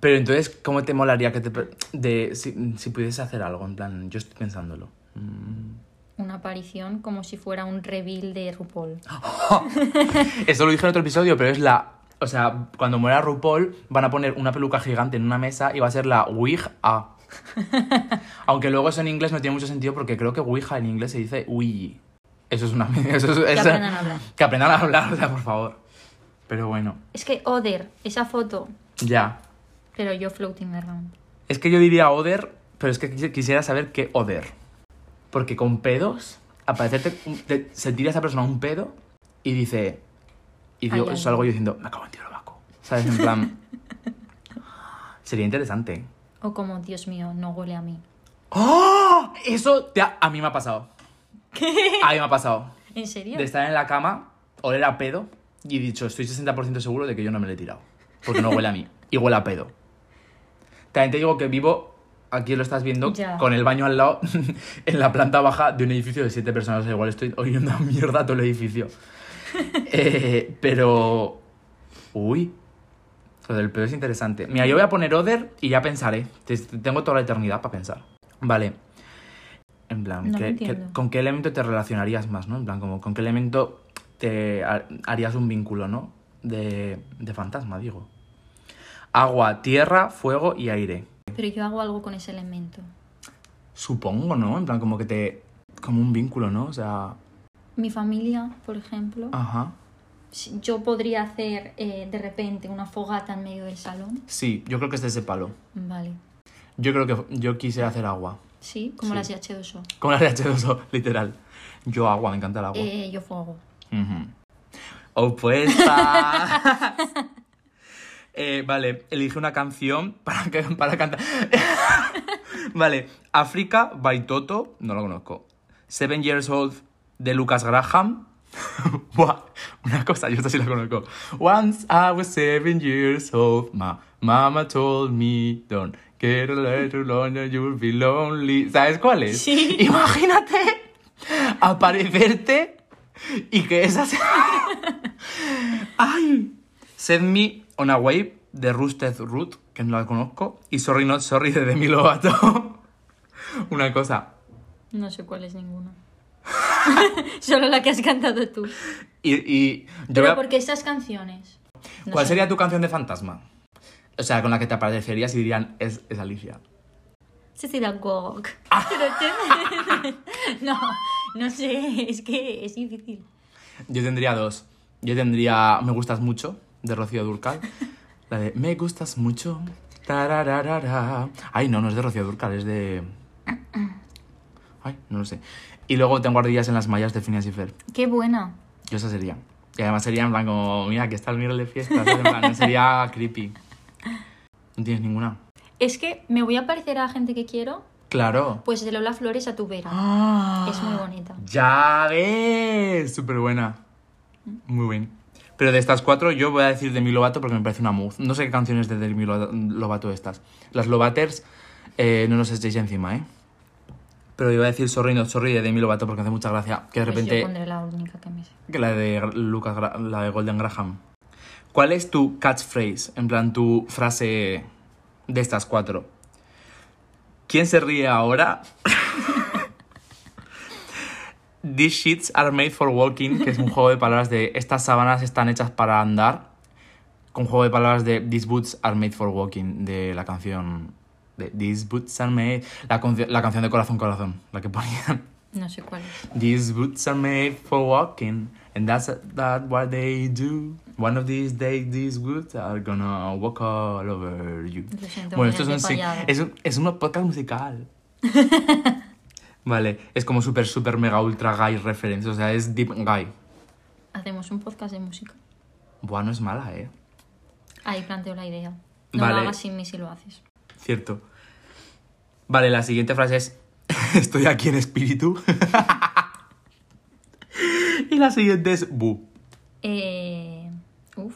Pero entonces, ¿cómo te molaría que te... De, si, si pudieses hacer algo? En plan, yo estoy pensándolo. Mm. Una aparición como si fuera un reveal de RuPaul. [laughs] Eso lo dije en otro episodio, pero es la... O sea, cuando muera RuPaul, van a poner una peluca gigante en una mesa y va a ser la Wig A. [laughs] Aunque luego eso en inglés no tiene mucho sentido porque creo que Ouija en inglés se dice Ouija. Eso es una... [laughs] Eso es, Que eso- aprendan a hablar. Que aprendan a hablar, o sea, por favor. Pero bueno, Es que Oder, esa foto, ya. pero yo floating around. Es que yo diría Oder, pero es que quisi- quisiera saber qué Oder. Porque con pedos, aparecerte, un- te- se tira esa persona un pedo y dice. Y digo, Ay, ay, salgo yo diciendo, me acabo de tirar el vaco. ¿Sabes? En plan. [laughs] sería interesante. O como, Dios mío, no huele a mí. ¡Oh! Eso te ha- a mí me ha pasado. ¿Qué? A mí me ha pasado. ¿En serio? De estar en la cama, oler a pedo y he dicho, estoy 60% seguro de que yo no me lo he tirado. Porque no huele a mí. Y huele a pedo. También te digo que vivo, aquí lo estás viendo, Ya. con el baño al lado, [laughs] en la planta baja de un edificio de siete personas. O sea, igual estoy oliendo a mierda todo el edificio. [laughs] Eh, pero... Uy. Lo del pedo es interesante. Mira, yo voy a poner Oder y ya pensaré. Te- Tengo toda la eternidad para pensar. Vale. En plan, No ¿qué- qué-. ¿con qué elemento te relacionarías más, no? En plan, como, ¿con qué elemento te ha- harías un vínculo, no? De, de fantasma, digo. Agua, tierra, fuego y aire. Pero yo hago algo con ese elemento. Supongo, ¿no? En plan, como que te... Como un vínculo, ¿no? O sea... Mi familia, por ejemplo, Ajá. Yo podría hacer eh, de repente una fogata en medio del salón. Sí, yo creo que es de ese palo. Vale. Yo creo que yo quise hacer agua. Sí, como Sí. las de H2O. Como la de H2O, [laughs] literal. Yo agua, me encanta el agua. Eh, yo fuego. Ujú. Opuesta. [laughs] Eh, vale, elige una canción para, que, para cantar. [laughs] vale, África by Toto, no lo conozco. Seven Years Old de Lucas Graham. [laughs] Una cosa, yo esta sí la conozco. Once I was seven years old, my mama told me, don't get a little longer, you'll be lonely. ¿Sabes cuál es? Sí. [laughs] Imagínate aparecerte y que esa sea... [laughs] ¡Ay! Send Me on a Wave de Rusted Root, que no la conozco, y Sorry Not Sorry de Demi Lovato. Una cosa. No sé cuál es ninguna. [laughs] Solo la que has cantado tú. Y, y yo Pero a- porque estas canciones. no ¿Cuál sé. sería tu canción de fantasma? O sea, con la que te aparecerías y dirían, es, es Alicia. Cecilia Gog. [laughs] Ah. [laughs] no, no sé, es que es difícil. Yo tendría dos. Yo tendría Me Gustas Mucho, de Rocío Durcal. La de Me Gustas Mucho. tarararara. Ay, no, no es de Rocío Durcal, es de... [clears throat] Ay, no lo sé. Y luego tengo ardillas en las mallas de Phineas y Ferb. Qué buena. Yo esa sería. Y además sería en plan como, mira, aquí está el Miguel de fiesta. ¿sabes? En plan, sería [laughs] creepy. ¿No tienes ninguna? Es que me voy a parecer a la gente que quiero, Claro. pues de Lola Flores a tu vera. Ah. Es muy bonita. Ya ves. Súper buena. Muy bien. Pero de estas cuatro yo voy a decir Demi Lovato porque me parece una muz. No sé qué canciones de Demi Lo- Lovato estas. Las Lovaters eh, no nos echéis encima, ¿eh? Pero yo voy a decir Sorry Sorry de Demi Lovato porque hace mucha gracia que de Pues yo repente... pondré la única que me sé. Que la de Lucas, Gra- la de Golden Graham. ¿Cuál es tu catchphrase? En plan, tu frase de estas cuatro. ¿Quién se ríe ahora? [laughs] These sheets are made for walking, que es un juego de palabras de estas sábanas están hechas para andar. Con juego de palabras de These boots are made for walking, de la canción de These boots are made. La, la canción de Corazón Corazón, la que ponían. No sé cuál es. These boots are made for walking, and that's that what they do. One of these days, these boots are gonna walk all over you. Lo siento, bueno, esto es un, es un, es un podcast musical. [laughs] vale, es como super, super, mega, ultra guy reference, o sea, es deep guy. Hacemos un podcast de música. Buah, no es mala, ¿eh? Ahí planteo la idea. No Vale. lo hagas sin mí si lo haces. Cierto. Vale, la siguiente frase es: [laughs] Estoy aquí en espíritu. [laughs] y la siguiente es: Bu. Eh, uf.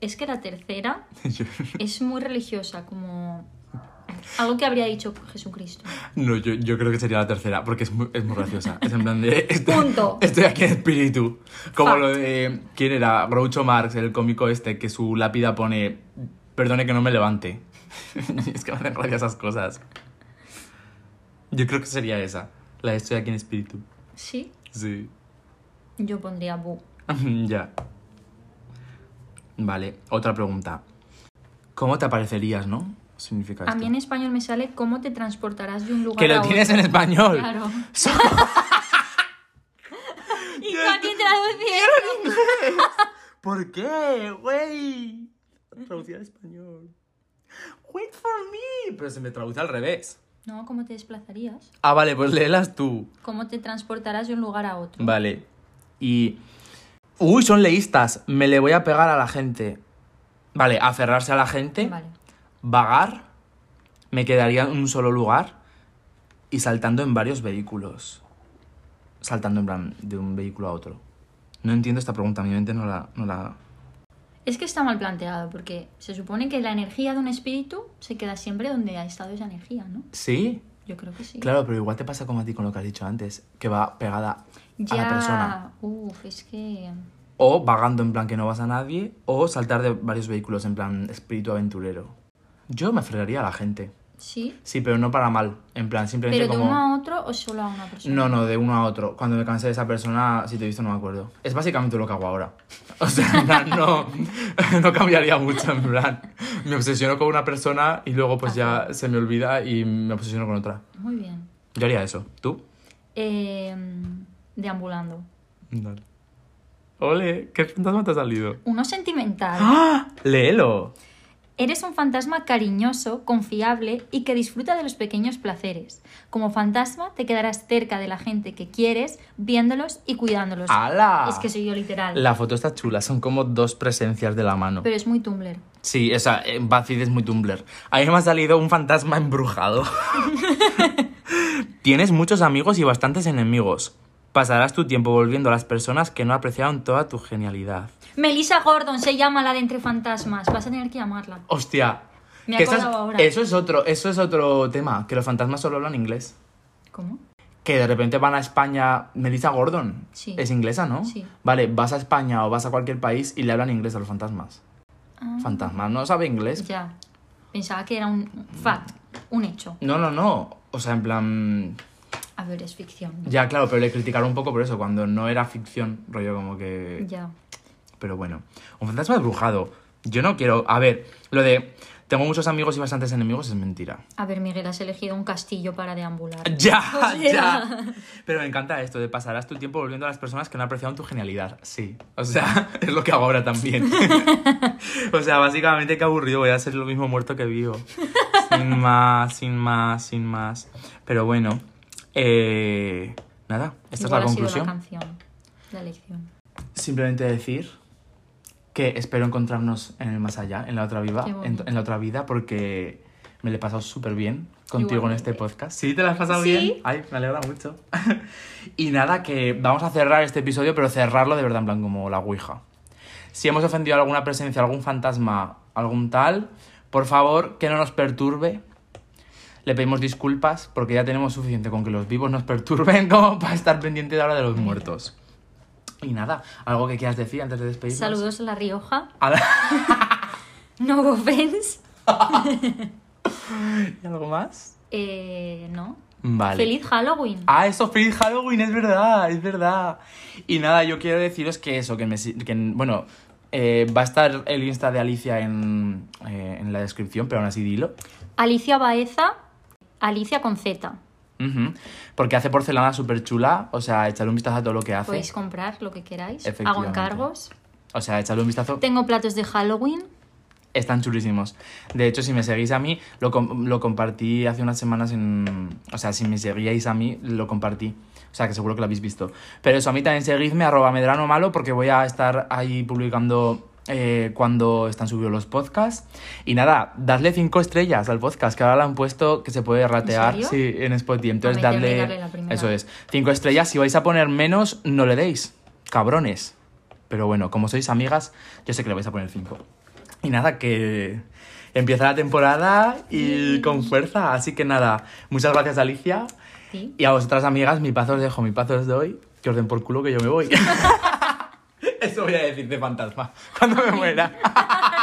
Es que la tercera [laughs] es muy religiosa, como algo que habría dicho Jesucristo. No, yo, yo creo que sería la tercera, porque es muy, es muy graciosa. Es en plan de. Estoy, Punto. Estoy aquí en espíritu. Como Fact. lo de. ¿Quién era? Groucho Marx, el cómico este, que su lápida pone. Perdone que no me levante. [laughs] es que me hacen gracia esas cosas. Yo creo que sería esa. La de estoy aquí en espíritu. Sí, Sí. yo pondría bu. [laughs] ya. Vale, otra pregunta. ¿Cómo te aparecerías, no? Significa A esto. mí en español me sale cómo te transportarás de un lugar Que a lo otro. tienes en español. Claro. [laughs] So- ¿Y con qué traducción? ¿Por qué, güey? Traducir al español. Wait for me. Pero se me traduce al revés. No, ¿cómo te desplazarías? Ah, vale, pues léelas tú. ¿Cómo te transportarás de un lugar a otro? Vale. Y. Uy, son leístas. Me le voy a pegar a la gente. Vale, aferrarse a la gente. Vale. Vagar. Me quedaría en un solo lugar. Y saltando en varios vehículos. Saltando en plan de un vehículo a otro. No entiendo esta pregunta, mi mente no la. No la... Es que está mal planteado, porque se supone que la energía de un espíritu se queda siempre donde ha estado esa energía, ¿no? ¿Sí? Yo creo que sí. Claro, pero igual te pasa como a ti con lo que has dicho antes, que va pegada a la persona. Uf, es que. O vagando en plan que no vas a nadie, o saltar de varios vehículos en plan espíritu aventurero. Yo me fregaría a la gente. Sí. Sí, pero no para mal. En plan, simplemente ¿Pero de como. uno a otro o solo a una persona? No, no, de uno a otro. Cuando me cansé de esa persona, si te he visto, no me acuerdo. Es básicamente lo que hago ahora. [laughs] O sea, en plan, no, [laughs] no cambiaría mucho. En plan, me obsesiono con una persona y luego, pues ya se me olvida y me obsesiono con otra. Muy bien. Yo haría eso. ¿Tú? Eh, deambulando. Dale. Ole, ¿qué fantasma te ha salido? Uno sentimental. ¡Ah! Léelo. Eres un fantasma cariñoso, confiable y que disfruta de los pequeños placeres. Como fantasma te quedarás cerca de la gente que quieres, viéndolos y cuidándolos. ¡Hala! Es que soy yo literal. La foto está chula, son como dos presencias de la mano. Pero es muy Tumblr. Sí, esa, eh, Bacid es muy Tumblr. A mí me ha salido un fantasma embrujado. [laughs] Tienes muchos amigos y bastantes enemigos. Pasarás tu tiempo volviendo a las personas que no apreciaron toda tu genialidad. Melissa Gordon se llama la de Entre Fantasmas. Vas a tener que llamarla. Hostia. Me que ahora. Eso es otro, eso es otro tema, que los fantasmas solo hablan inglés. ¿Cómo? Que de repente van a España, Melissa Gordon, Sí. es inglesa, ¿no? Sí. Vale, vas a España o vas a cualquier país y le hablan inglés a los fantasmas. Ah, Fantasma, ¿no sabe inglés? Ya. Pensaba que era un fact, un hecho. No, no, no. O sea, en plan... A ver, es ficción. ¿no? Ya, claro, pero le criticaron un poco por eso, cuando no era ficción, rollo como que... Ya. Pero bueno, un fantasma embrujado. Yo no quiero... A ver, lo de... Tengo muchos amigos y bastantes enemigos es mentira. A ver, Miguel, has elegido un castillo para deambular. [laughs] Ya, O sea. ya. Pero me encanta esto de pasarás tu tiempo volviendo a las personas que no apreciaron tu genialidad. Sí. O sea, [laughs] es lo que hago ahora también. [laughs] o sea, básicamente qué aburrido, voy a ser lo mismo muerto que vivo. Sin más, sin más, sin más. Pero bueno, eh, nada, esta Igual es la ha sido conclusión. la canción, la lección. Simplemente decir que espero encontrarnos en el más allá, en la otra vida, en, la otra vida, porque me lo he pasado súper bien contigo en este Igualmente. podcast. ¿Sí? ¿Te lo has pasado Sí. bien? Ay, me alegra mucho. [laughs] y nada, que vamos a cerrar este episodio, pero cerrarlo de verdad en plan como la Ouija. Si hemos ofendido a alguna presencia, algún fantasma, algún tal, por favor, que no nos perturbe. Le pedimos disculpas porque ya tenemos suficiente con que los vivos nos perturben [laughs] como para estar pendiente de ahora de los muertos. Y nada, algo que quieras decir antes de despedirnos. Saludos a La Rioja. A la- [laughs] No offense. [laughs] ¿Y algo más? Eh, no. Vale. Feliz Halloween. Ah, eso, feliz Halloween, es verdad, es verdad. Y nada, yo quiero deciros que eso, que me... Que, bueno, eh, va a estar el Insta de Alicia en, eh, en la descripción, pero aún así dilo. Alicia Baeza. Alicia con Z. Porque hace porcelana súper chula, o sea, echarle un vistazo a todo lo que hace. Podéis comprar lo que queráis. Hago encargos. O sea, echarle un vistazo. Tengo platos de Halloween. Están chulísimos. De hecho, si me seguís a mí, lo, com- lo compartí hace unas semanas en... O sea, si me seguíais a mí, lo compartí. O sea, que seguro que lo habéis visto. Pero eso, a mí también seguidme, arroba medrano malo, porque voy a estar ahí publicando eh, cuando están subidos los podcasts. Y nada, dadle cinco estrellas al podcast, que ahora lo han puesto que se puede ratear sí, en Spotify. Entonces, dadle... la. Eso es. Cinco estrellas. Si vais a poner menos, no le deis. Cabrones. Pero bueno, como sois amigas, yo sé que le vais a poner cinco. Y nada, que empieza la temporada y con fuerza. Así que nada, muchas gracias Alicia. Sí. Y a vosotras amigas, mi paz os dejo, mi paz os doy. Que os den por culo que yo me voy. [laughs] Eso voy a decir de fantasma cuando me muera. [laughs]